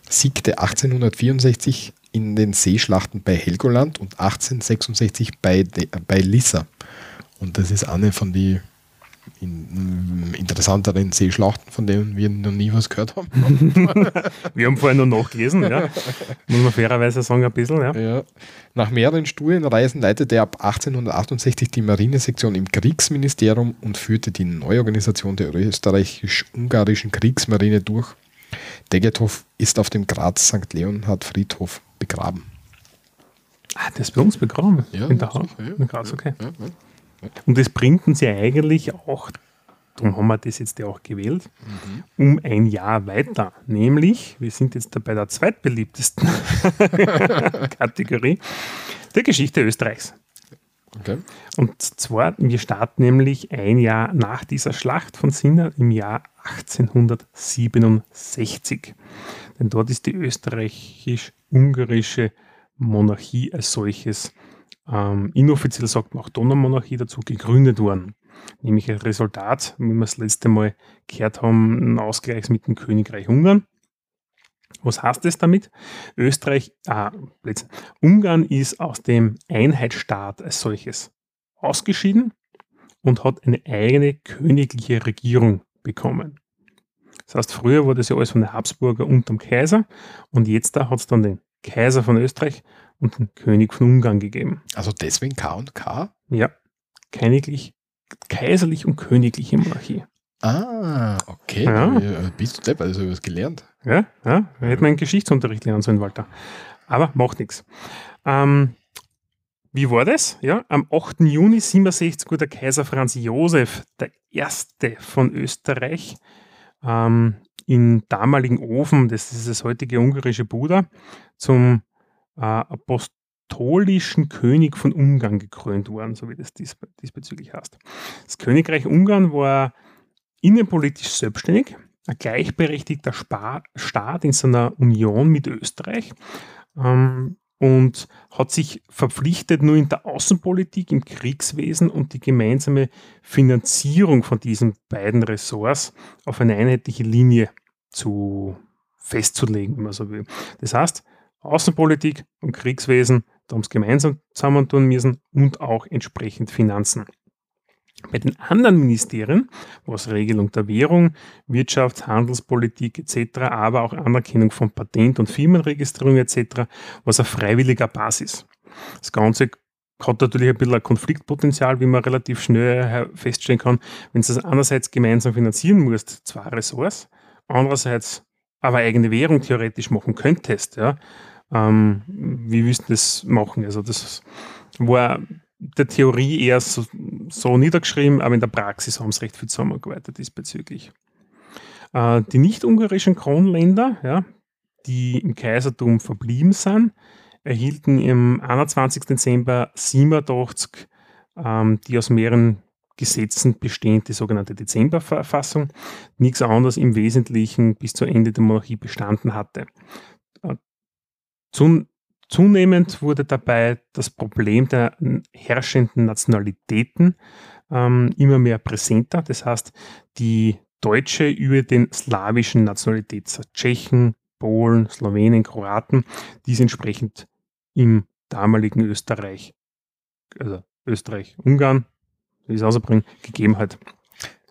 A: siegte 1864 in den Seeschlachten bei Helgoland und 1866 bei, bei Lissa. Und das ist eine von den in, interessanteren Seeschlachten, von denen wir noch nie was gehört haben.
B: wir haben vorhin noch nachgelesen, ja. Muss man fairerweise sagen, ein bisschen, ja.
A: ja. Nach mehreren Studienreisen leitete er ab 1868 die Marinesektion im Kriegsministerium und führte die Neuorganisation der österreichisch-ungarischen Kriegsmarine durch. Degethoff ist auf dem Graz St. Leonhard Friedhof begraben.
B: Ah, der ist bei uns begraben?
A: Ja,
B: in der Haut? Ja, Graz, okay. Ja, ja. Und das bringt uns ja eigentlich auch, darum haben wir das jetzt ja auch gewählt, mhm. um ein Jahr weiter. Nämlich, wir sind jetzt bei der zweitbeliebtesten Kategorie, der Geschichte Österreichs. Okay. Und zwar, wir starten nämlich ein Jahr nach dieser Schlacht von Sinna im Jahr 1867. Denn dort ist die österreichisch-ungarische Monarchie als solches ähm, inoffiziell sagt man auch Donnermonarchie dazu, gegründet worden. Nämlich als Resultat, wie wir das letzte Mal gehört haben, ein Ausgleich mit dem Königreich Ungarn. Was heißt das damit? Österreich, ah, Ungarn ist aus dem Einheitsstaat als solches ausgeschieden und hat eine eigene königliche Regierung bekommen. Das heißt, früher war das ja alles von den Habsburger unterm Kaiser und jetzt da hat es dann den Kaiser von Österreich und den König von Ungarn gegeben.
A: Also deswegen K und K?
B: Ja, königlich, kaiserlich und königliche Monarchie.
A: Ah, okay. Ja. Äh, bist du Depp, also was gelernt.
B: Ja, ja. Da hätte man einen Geschichtsunterricht lernen sollen, Walter. Aber macht nichts. Ähm, wie war das? Ja, am 8. Juni 67 wurde der Kaiser Franz Josef, der erste von Österreich, ähm, in damaligen Ofen, das ist das heutige ungarische Buda, zum äh, apostolischen König von Ungarn gekrönt worden, so wie das dies, diesbezüglich heißt. Das Königreich Ungarn war innenpolitisch selbstständig, ein gleichberechtigter Spa Staat in seiner Union mit Österreich. Ähm, und hat sich verpflichtet, nur in der Außenpolitik, im Kriegswesen und die gemeinsame Finanzierung von diesen beiden Ressorts auf eine einheitliche Linie zu festzulegen, wenn man so will. Das heißt, Außenpolitik und Kriegswesen, da haben sie gemeinsam zusammentun müssen und auch entsprechend Finanzen. Bei den anderen Ministerien, was Regelung der Währung, Wirtschafts-, Handelspolitik etc., aber auch Anerkennung von Patent- und Firmenregistrierung etc., was auf freiwilliger Basis. Das Ganze hat natürlich ein bisschen ein Konfliktpotenzial, wie man relativ schnell feststellen kann, wenn du das einerseits gemeinsam finanzieren musst, zwei Ressorts, andererseits aber eigene Währung theoretisch machen könntest, ja, ähm, wie willst du das machen? Also das war der Theorie eher so, so, niedergeschrieben, aber in der Praxis haben sie recht viel zusammengearbeitet diesbezüglich. Äh, die nicht-ungarischen Kronländer, ja, die im Kaisertum verblieben sind, erhielten im 21. Dezember 87 ähm, die aus mehreren Gesetzen bestehende sogenannte Dezemberverfassung, nichts anderes im Wesentlichen bis zu Ende der Monarchie bestanden hatte. Äh, Zunehmend wurde dabei das Problem der herrschenden Nationalitäten ähm, immer mehr präsenter. Das heißt, die deutsche über den slawischen Nationalität, Tschechen, Polen, Slowenen, Kroaten, die es entsprechend im damaligen Österreich, also Österreich, Ungarn, wie es ausbringen, gegeben hat.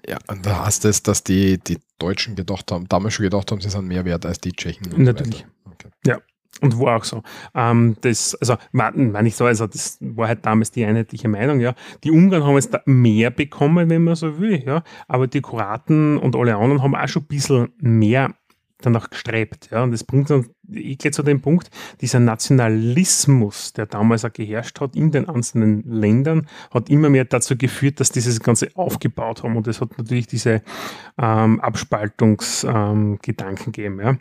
A: Ja, und da heißt es, dass die, die Deutschen gedacht haben, damals schon gedacht haben, sie sind mehr wert als die Tschechen.
B: Natürlich. So okay. Ja, und war auch so. Ähm, das, also, meine ich so, also das war halt damals die einheitliche Meinung, ja. Die Ungarn haben jetzt mehr bekommen, wenn man so will, ja. Aber die Kroaten und alle anderen haben auch schon ein bisschen mehr danach gestrebt, ja. Und das bringt uns ich gehe zu dem Punkt, dieser Nationalismus, der damals auch geherrscht hat in den einzelnen Ländern, hat immer mehr dazu geführt, dass dieses Ganze aufgebaut haben. Und das hat natürlich diese ähm, Abspaltungsgedanken ähm, gegeben, ja.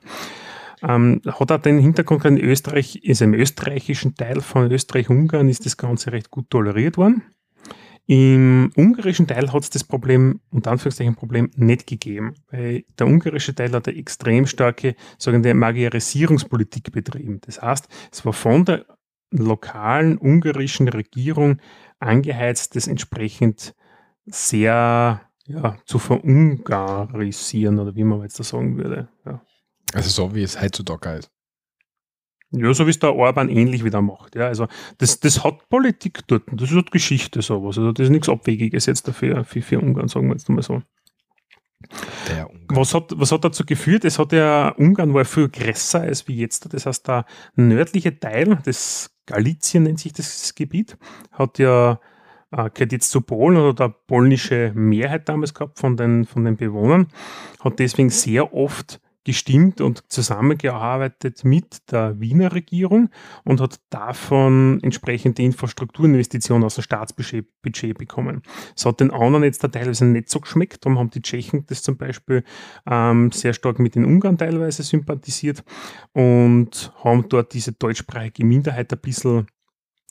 B: Ähm, hat auch den Hintergrund, in Österreich, ist im österreichischen Teil von Österreich-Ungarn ist das Ganze recht gut toleriert worden. Im ungarischen Teil hat es das Problem, unter Anführungszeichen Problem, nicht gegeben. Weil der ungarische Teil hat eine extrem starke sogenannte Magiarisierungspolitik betrieben. Das heißt, es war von der lokalen ungarischen Regierung angeheizt, das entsprechend sehr ja, zu verungarisieren oder wie man jetzt da sagen würde. Ja.
A: Also so wie es heutzutage ist.
B: Ja, so wie es der Orban ähnlich wieder macht. Ja, also das, das hat Politik dort, das ist Geschichte sowas. Also das ist nichts Abwegiges jetzt dafür für, für Ungarn, sagen wir jetzt mal so. Was hat, was hat dazu geführt? Es hat ja, Ungarn war viel größer als wie jetzt. Das heißt, der nördliche Teil, das Galizien nennt sich das Gebiet, hat ja äh, gehört jetzt zu Polen oder der polnische Mehrheit damals gehabt von den, von den Bewohnern, hat deswegen sehr oft gestimmt und zusammengearbeitet mit der Wiener Regierung und hat davon entsprechende Infrastrukturinvestitionen aus dem Staatsbudget bekommen. Es hat den anderen jetzt da teilweise nicht so geschmeckt, darum haben die Tschechen das zum Beispiel ähm, sehr stark mit den Ungarn teilweise sympathisiert und haben dort diese deutschsprachige Minderheit ein bisschen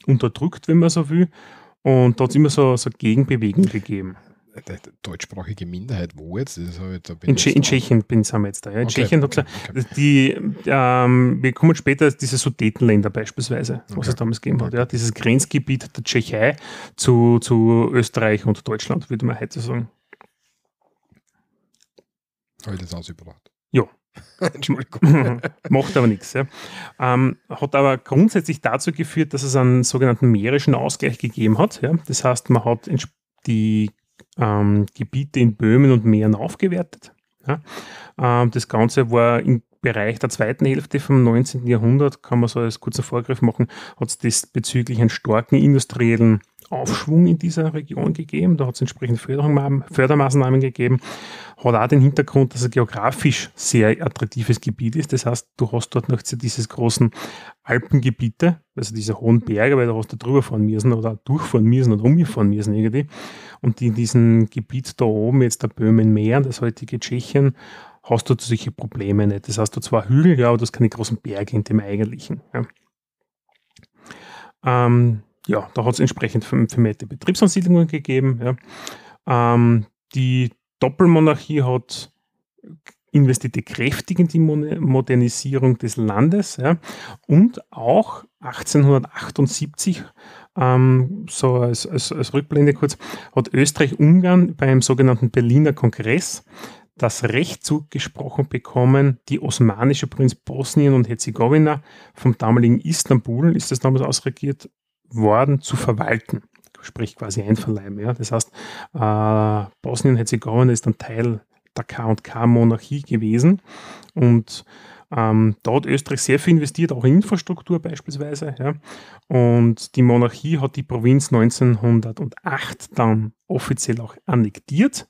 B: unterdrückt, wenn man so will. Und da hat es immer so, so Gegenbewegung gegeben
A: deutschsprachige Minderheit, wo jetzt?
B: Halt, in, in Tschechien bin, sind wir jetzt da. Ja. In okay, Tschechien okay, okay. die, ähm, wir kommen später, diese Sudetenländer beispielsweise, was es damals gegeben hat. Ja. Dieses Grenzgebiet der Tschechei zu, zu Österreich und Deutschland, würde man heute sagen.
A: Habe ich das ausgebracht?
B: Ja. Entschuldigung. Macht aber nichts. Ja. Ähm, hat aber grundsätzlich dazu geführt, dass es einen sogenannten mährischen Ausgleich gegeben hat. Ja. Das heißt, man hat die ähm, Gebiete in Böhmen und Mähren aufgewertet. Ja. Ähm, das Ganze war im Bereich der zweiten Hälfte vom 19. Jahrhundert, kann man so als kurzer Vorgriff machen, hat es diesbezüglich einen starken industriellen Aufschwung in dieser Region gegeben. Da hat es entsprechend Fördermaßnahmen gegeben. Hat auch den Hintergrund, dass es geografisch sehr attraktives Gebiet ist. Das heißt, du hast dort noch dieses großen Alpengebiete, also diese hohen Berge, weil da hast du drüber fahren müssen oder durchfahren müssen oder umgefahren müssen irgendwie. Und in diesem Gebiet da oben, jetzt der Böhmen-Meer, das heutige Tschechien, hast du solche Probleme nicht. Das heißt, du zwar Hügel, ja, aber du hast keine großen Berge in dem eigentlichen. Ja. Ähm, ja, da hat es entsprechend vermehrte Betriebsansiedlungen gegeben. Ja. Ähm, die Doppelmonarchie hat investierte kräftig in die Modernisierung des Landes ja, und auch 1878, ähm, so als, als, als Rückblende kurz, hat Österreich-Ungarn beim sogenannten Berliner Kongress das Recht zugesprochen bekommen, die osmanische Provinz Bosnien und Herzegowina vom damaligen Istanbul, ist das damals ausregiert worden, zu verwalten. Sprich quasi einverleiben. Ja? Das heißt, äh, Bosnien-Herzegowina ist ein Teil der K&K-Monarchie gewesen und ähm, da hat Österreich sehr viel investiert, auch in Infrastruktur beispielsweise. Ja. Und die Monarchie hat die Provinz 1908 dann offiziell auch annektiert.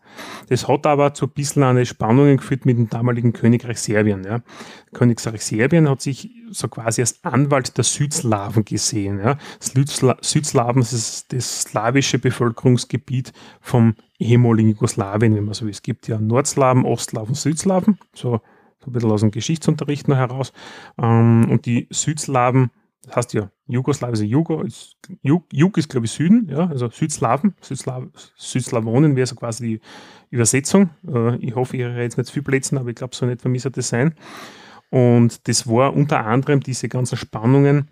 B: Das hat aber zu ein bisschen eine Spannungen geführt mit dem damaligen Königreich Serbien. Ja. Königreich Serbien hat sich so quasi als Anwalt der Südslawen gesehen. Ja. Südsla Südslawen ist das slawische Bevölkerungsgebiet vom ehemaligen Jugoslawien, wenn man so will. Es gibt ja Nordslawen, Ostslawen, Südslawen, so ein bisschen aus dem Geschichtsunterricht noch heraus. Ähm, und die Südslawen, das heißt ja Jugoslawische also Jugo, ist, Jug, Jug ist glaube ich Süden, ja, also Südslawen, Südslaw, Südslawonen wäre so quasi die Übersetzung. Äh, ich hoffe, ich rede jetzt nicht viel Plätzen, aber ich glaube, so nicht vermisst das sein. Und das war unter anderem diese ganzen Spannungen,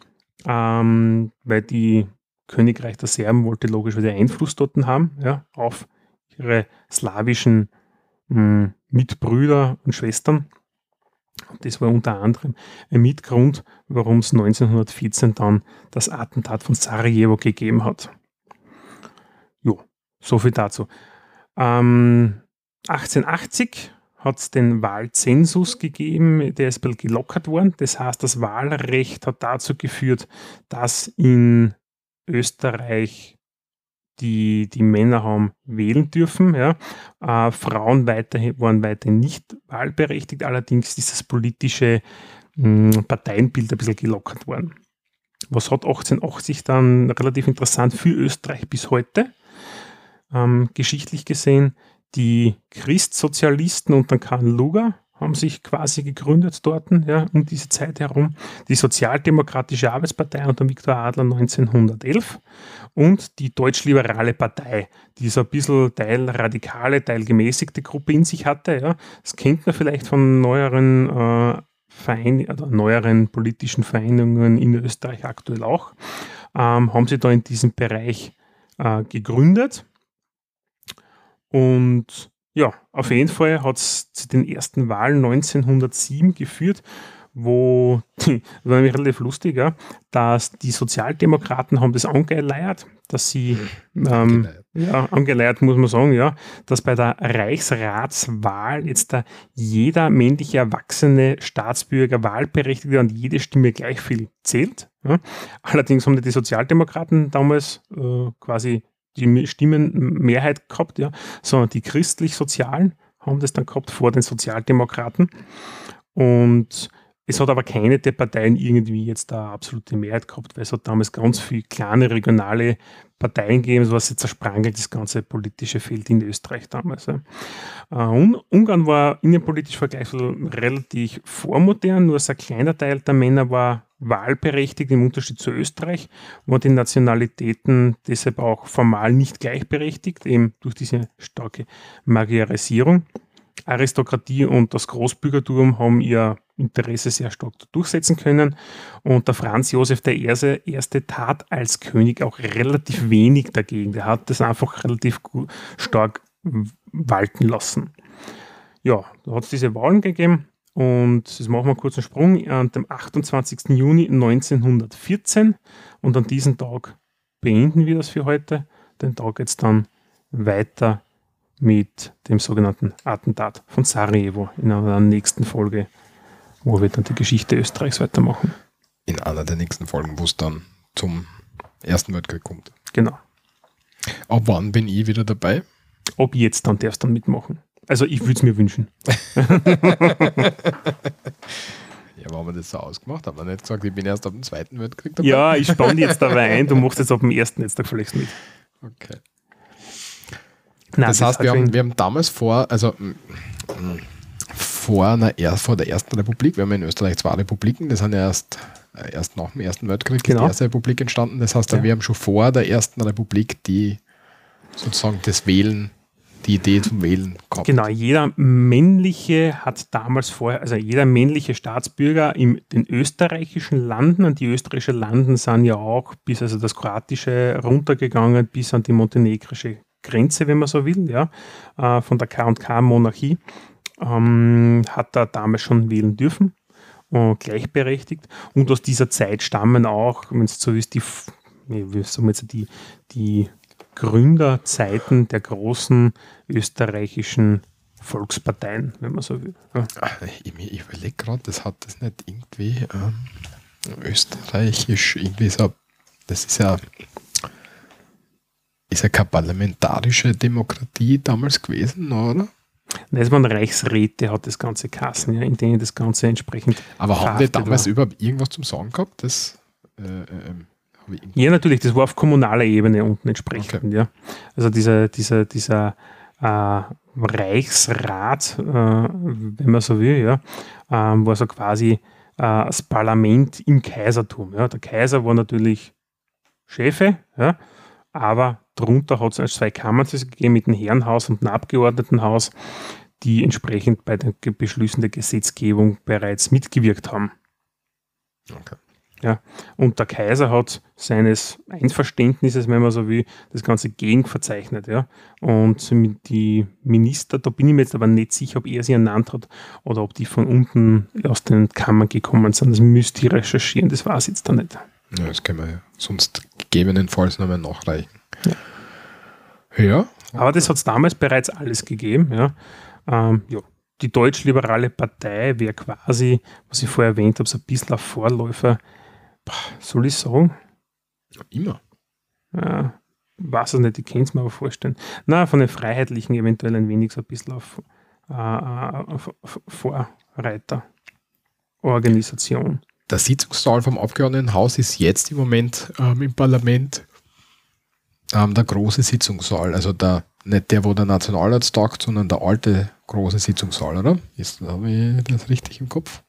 B: ähm, weil die Königreich der Serben wollte logisch wieder Einfluss dort haben, ja, auf ihre slawischen mh, hm, Mitbrüder und Schwestern. Das war unter anderem ein Mitgrund, warum es 1914 dann das Attentat von Sarajevo gegeben hat. Jo, so viel dazu. Ähm, 1880 hat es den Wahlzensus gegeben, der ist bisschen gelockert worden. Das heißt, das Wahlrecht hat dazu geführt, dass in Österreich die, die Männer haben wählen dürfen. Ja. Äh, Frauen weiterhin, waren weiterhin nicht wahlberechtigt, allerdings ist das politische mh, hm, Parteienbild ein bisschen gelockert worden. Was hat 1880 dann relativ interessant für Österreich bis heute, ähm, geschichtlich gesehen, die Christsozialisten unter Karl Luger haben sich quasi gegründet dort, ja, um diese Zeit herum. Die Sozialdemokratische Arbeitspartei unter Viktor Adler 1911 und die Deutschliberale Partei, die so ein bisschen Teil radikale, Teil gemäßigte Gruppe in sich hatte. Ja. Das kennt man vielleicht von neueren äh, Verein oder neueren politischen Vereinigungen in Österreich aktuell auch, ähm, haben sie da in diesem Bereich äh, gegründet. Und ja, auf jeden Fall hat es zu den ersten Wahlen 1907 geführt, wo, das war nämlich relativ lustig, ja, dass die Sozialdemokraten haben das angeleiert, dass sie, ähm, ja, angeleiert muss man sagen, ja, dass bei der Reichsratswahl jetzt da jeder männliche erwachsene Staatsbürger wahlberechtigt und jede Stimme gleich viel zählt. Ja. Allerdings haben die Sozialdemokraten damals äh, quasi die Stimmenmehrheit gehabt, ja, sondern die christlich-sozialen haben das dann gehabt vor den Sozialdemokraten. Und es hat aber keine der Parteien irgendwie jetzt da absolute Mehrheit gehabt, weil es hat damals ganz viele kleine regionale Parteien gegeben, was jetzt zersprangelt das ganze politische Feld in Österreich damals. Ja. Und Ungarn war innenpolitisch vergleichsweise relativ vormodern, nur ein kleiner Teil der Männer war wahlberechtigt im Unterschied zu Österreich, wo die Nationalitäten deshalb auch formal nicht gleichberechtigt, eben durch diese starke Magyarisierung. Aristokratie und das Großbürgertum haben ihr Interesse sehr stark durchsetzen können. Und der Franz Josef I. erste tat als König auch relativ wenig dagegen. Der hat das einfach relativ stark walten lassen. Ja, da hat es diese Wahlen gegeben und jetzt machen wir einen kurzen Sprung an dem 28. Juni 1914 und an diesem Tag beenden wir das für heute. Den Tag es dann weiter mit dem sogenannten Attentat von Sarajevo in einer nächsten Folge wo wir dann die Geschichte Österreichs weitermachen.
A: In einer der nächsten Folgen, wo es dann zum Ersten Weltkrieg kommt.
B: Genau.
A: Ab wann bin ich wieder dabei?
B: Ob jetzt, dann darfst du dann mitmachen. Also ich würde es mir wünschen. ja,
A: warum haben wir das so ausgemacht? Haben wir nicht gesagt, ich bin erst ab dem Zweiten Weltkrieg dabei?
B: Ja, ich spanne jetzt dabei ein, du machst jetzt ab dem Ersten jetzt vielleicht mit.
A: Okay. Nein, das, das heißt, wir haben, wir haben damals vor, also vor, einer, vor der Ersten Republik. Wir haben in Österreich zwei Republiken, das sind ja erst, äh, erst nach dem Ersten Weltkrieg genau. die Erste Republik entstanden. Das heißt, ja. wir haben schon vor der Ersten Republik die sozusagen das Wählen, die Idee zum Wählen
B: gehabt. Genau, jeder männliche hat damals vorher, also jeder männliche Staatsbürger in den österreichischen Landen, und die österreichischen Landen sind ja auch bis also das kroatische runtergegangen, bis an die montenegrische Grenze, wenn man so will, ja, äh, von der K&K-Monarchie ähm, hat er damals schon wählen dürfen, äh, gleichberechtigt. Und aus dieser Zeit stammen auch, wenn es so ist, die, wie die, die Gründerzeiten der großen österreichischen Volksparteien, wenn man so will. Ja.
A: Ich, ich überlege gerade, das hat das nicht irgendwie ähm, österreichisch irgendwie so, das ist ja ist ja keine parlamentarische Demokratie damals gewesen, oder?
B: Das waren Reichsräte, hat das Ganze Kassen, ja, in denen das Ganze entsprechend.
A: Aber haben wir damals war. überhaupt irgendwas zum Sagen gehabt? Das, äh,
B: äh, ja, natürlich, das war auf kommunaler Ebene unten entsprechend, okay. ja. Also dieser, dieser, dieser äh, Reichsrat, äh, wenn man so will, ja, ähm, war so quasi äh, das Parlament im Kaisertum. Ja. Der Kaiser war natürlich Chefe, ja, aber Darunter hat es zwei Kammern gegeben mit dem Herrenhaus und dem Abgeordnetenhaus, die entsprechend bei den Beschlüssen der Gesetzgebung bereits mitgewirkt haben. Okay. Ja, und der Kaiser hat seines Einverständnisses, wenn man so will, das Ganze gegen verzeichnet. Ja. Und die Minister, da bin ich mir jetzt aber nicht sicher, ob er sie ernannt hat oder ob die von unten aus den Kammern gekommen sind. Das müsste ich recherchieren, das weiß ich jetzt da nicht.
A: Ja, das können wir ja sonst gegebenenfalls nochmal nachreichen. Ja. Ja.
B: Aber das hat es damals bereits alles gegeben. Ja. Ähm, ja. Die deutsch-liberale Partei wäre quasi, was ich vorher erwähnt habe, so ein bisschen ein Vorläufer, soll ich sagen?
A: Immer.
B: Ja, weiß es nicht, ich kann es mir aber vorstellen. Na, von den Freiheitlichen eventuell ein wenig so ein bisschen auf äh, äh Vorreiterorganisation.
A: Der Sitzungssaal vom Abgeordnetenhaus ist jetzt im Moment ähm, im Parlament ähm, der große Sitzungssaal, also der, nicht der, wo der Nationalrat tagt, sondern der alte große Sitzungssaal, oder? Ist, habe ich das richtig im Kopf?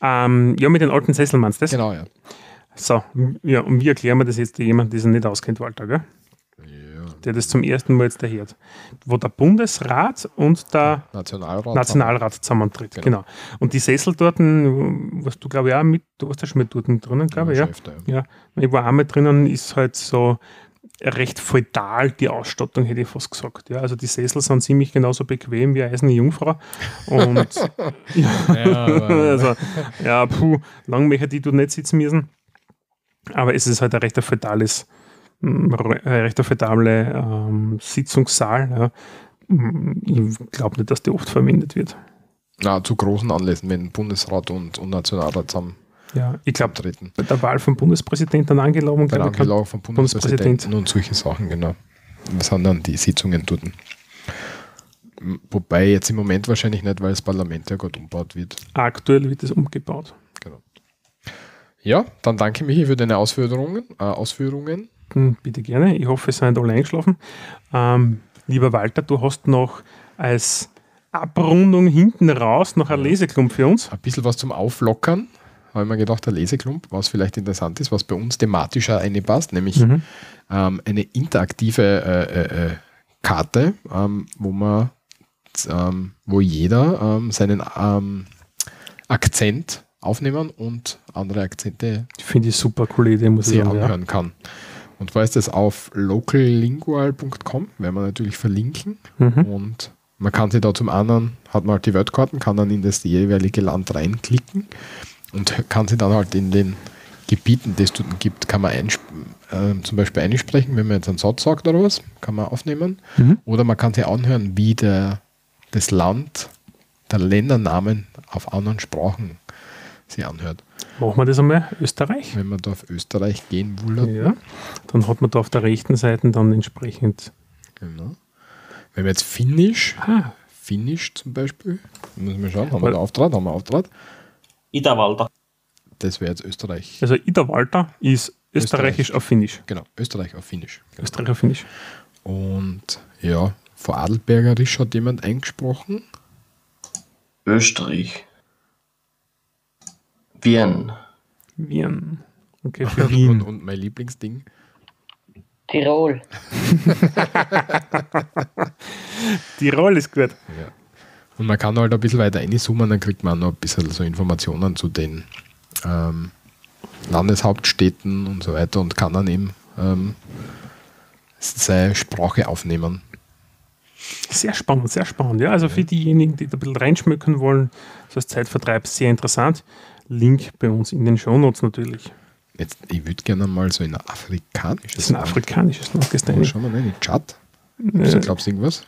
B: Ähm, ja, mit den alten Sesseln meinst du das?
A: Genau, ja.
B: So, ja, und wie erklären wir das jetzt jemand, der sich nicht auskennt, Walter, gell?
A: Ja,
B: der das zum ersten Mal jetzt erhört, wo der Bundesrat und der
A: Nationalrat.
B: Nationalrat zusammentritt.
A: Genau.
B: Genau. Und die Sessel dort, was du glaube ich auch mit, du warst ja schon mit dort drinnen, glaube ich, ja.
A: öfter, ja.
B: Ja, ich war einmal drinnen, ist halt so recht feudal die Ausstattung, hätte ich fast gesagt. Ja, also die Sessel sind ziemlich genauso bequem wie eine eiserne Jungfrau. Und ja,
A: Ja,
B: also, ja, puh, lang möchte die dort nicht sitzen müssen. Aber es ist halt ein recht feudales, mm, ein recht feudale ähm, Sitzungssaal. Ja. Mm, Ich glaube nicht, dass die oft verwendet wird.
A: Na, zu großen Anlässen, wenn Bundesrat und, und Nationalrat zusammen
B: Ja, ich glaube, bei der Wahl vom Bundespräsidenten angeladen,
A: Bei der Angelage vom
B: Bundespräsident.
A: Bundespräsidenten und solche Sachen, genau. Was sind dann die Sitzungen dort? Wobei jetzt im Moment wahrscheinlich nicht, weil das Parlament ja gerade umgebaut wird.
B: aktuell wird es umgebaut.
A: Genau. Ja, dann danke Michi für deine Ausführungen. Äh, Ausführungen.
B: Hm, Bitte gerne. Ich hoffe, es sind alle eingeschlafen. Ähm, lieber Walter, du hast noch als Abrundung hinten raus noch ein Leseklump für uns.
A: Ein bisschen was zum Auflockern. Habe ich mir gedacht, der Leseklump, was vielleicht interessant ist, was bei uns thematischer einpasst, nämlich
B: Mhm.
A: ähm, eine interaktive äh, äh, äh, Karte, ähm, wo man, ähm, wo jeder ähm, seinen ähm, Akzent aufnehmen und andere Akzente
B: Finde ich super coole Idee, muss ich
A: sich
B: sagen. Ja.
A: anhören kann. Und zwar ist das auf locallingual.com, werden wir natürlich verlinken.
B: Mhm.
A: Und man kann sich da zum anderen, hat man halt die Wordkarten, kann dann in das jeweilige Land reinklicken und kann sich dann halt in den Gebieten, die es dort gibt, kann man äh, zum Beispiel einsprechen, wenn man jetzt einen Satz sagt oder was, kann man aufnehmen.
B: Mhm.
A: Oder man kann sich anhören, wie der, das Land, der Ländernamen auf anderen Sprachen sich anhört.
B: Machen wir das einmal, Österreich.
A: Wenn man da auf Österreich gehen will,
B: Ja. Dann hat man da auf der rechten Seite dann entsprechend.
A: Genau. Wenn wir jetzt Finnisch,
B: Ah,
A: Finnisch zum Beispiel, muss man schauen, haben wir da Auftrag, haben wir Auftrag.
C: Iderwalder.
A: Das wäre jetzt Österreich.
B: also Ida Walter ist österreichisch
A: Österreich.
B: auf Finnisch.
A: Genau, Österreich auf Finnisch. Genau.
B: Österreich auf Finnisch.
A: Und ja, vor Adelbergerisch hat jemand eingesprochen.
C: Österreich. Wien.
B: Wien. Okay, für
A: Und,
B: Wien.
A: und mein Lieblingsding,
D: Tirol.
B: Tirol ist gut.
A: Ja. Und man kann halt ein bisschen weiter reinzoomen, dann kriegt man noch ein bisschen so Informationen zu den ähm, Landeshauptstädten und so weiter und kann dann eben ähm, seine Sprache aufnehmen.
B: Sehr spannend, sehr spannend. Ja, also für diejenigen, die da ein bisschen reinschmücken wollen, so als Zeitvertreib, sehr interessant. Link bei uns in den Shownotes natürlich.
A: Jetzt, ich würde gerne mal so in ein afrikanisches
B: Das ist ein afrikanisches Land,
A: Land. Schauen wir mal, in Tschad.
B: Äh,
A: Glaubst du irgendwas?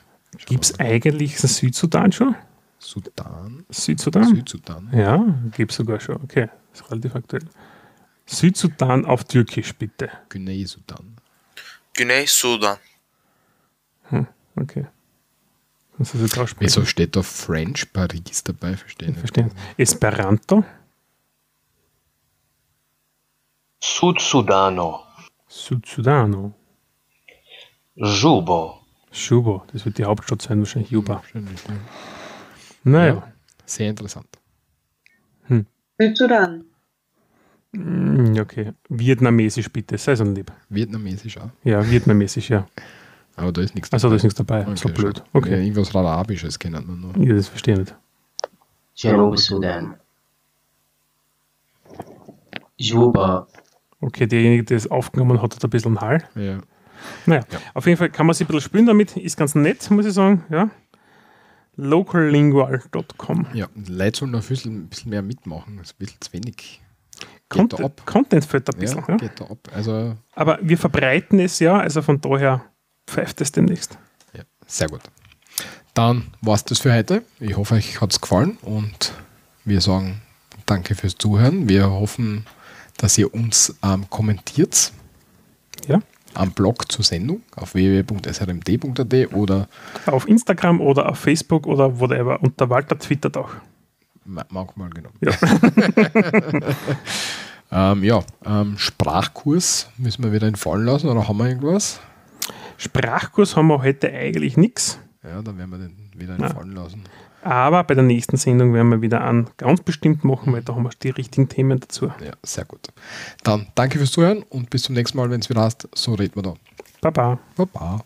B: Gibt es eigentlich einen Südsudan schon?
A: Sudan?
B: Südsudan?
A: Südsudan?
B: Ja, gibt es sogar schon. Okay, ist relativ aktuell. Südsudan auf Türkisch, bitte.
A: Guinea-Sudan.
E: Güney Sudan.
B: Okay. Das drauf sprechen?
A: Wieso steht da French Paris dabei? Verstehe nicht.
B: Verstehen. Esperanto,
D: Südsudano.
B: Südsudano,
D: Jubo.
B: Schubo, das wird die Hauptstadt sein, wahrscheinlich Juba.
A: Wahrscheinlich, ja.
B: Naja,
A: Sehr interessant.
F: Südsudan.
B: Mm, okay. Vietnamesisch bitte, sei so lieb.
A: Vietnamesisch auch.
B: Ja, vietnamesisch, ja.
A: Aber da ist nichts
B: Also da ist nichts dabei,
A: Okay,
B: so blöd.
A: schade.
B: Okay,
A: Ja, irgendwas Arabisches kennen wir noch.
B: ja, das verstehe ich nicht.
C: Janub Sudan. Juba.
B: Okay, derjenige, der es aufgenommen hat, hat ein bisschen einen Hall.
A: Ja.
B: Naja,
A: Ja.
B: auf jeden Fall kann man sich ein bisschen spielen damit, ist ganz nett, muss ich sagen. Ja. locallingual.com.
A: ja, Leute sollen noch ein bisschen, ein bisschen mehr mitmachen. Das ist ein bisschen zu wenig. Geht
B: Content. Content fällt ein bisschen.
A: Ja,
B: Ja,
A: geht da ab. Also,
B: Aber wir verbreiten es ja, also von daher pfeift es demnächst.
A: ja, sehr gut. Dann war es das für heute. Ich hoffe, euch hat es gefallen und wir sagen danke fürs Zuhören. Wir hoffen, dass ihr uns ähm, kommentiert. Am Blog zur Sendung auf www.srmd.at oder
B: Auf Instagram oder auf Facebook oder whatever. Und der Walter twittert auch.
A: ma- manchmal genau.
B: Ja.
A: ähm, ja, ähm, Sprachkurs müssen wir wieder entfallen lassen oder haben wir irgendwas?
B: Sprachkurs haben wir heute eigentlich nichts.
A: Ja, dann werden wir den wieder entfallen lassen.
B: Aber bei der nächsten Sendung werden wir wieder an ganz bestimmt machen, weil da haben wir die richtigen Themen dazu.
A: Ja, sehr gut. Dann danke fürs Zuhören und bis zum nächsten Mal, wenn es wieder heißt, so reden wir da.
B: Baba.
A: Baba.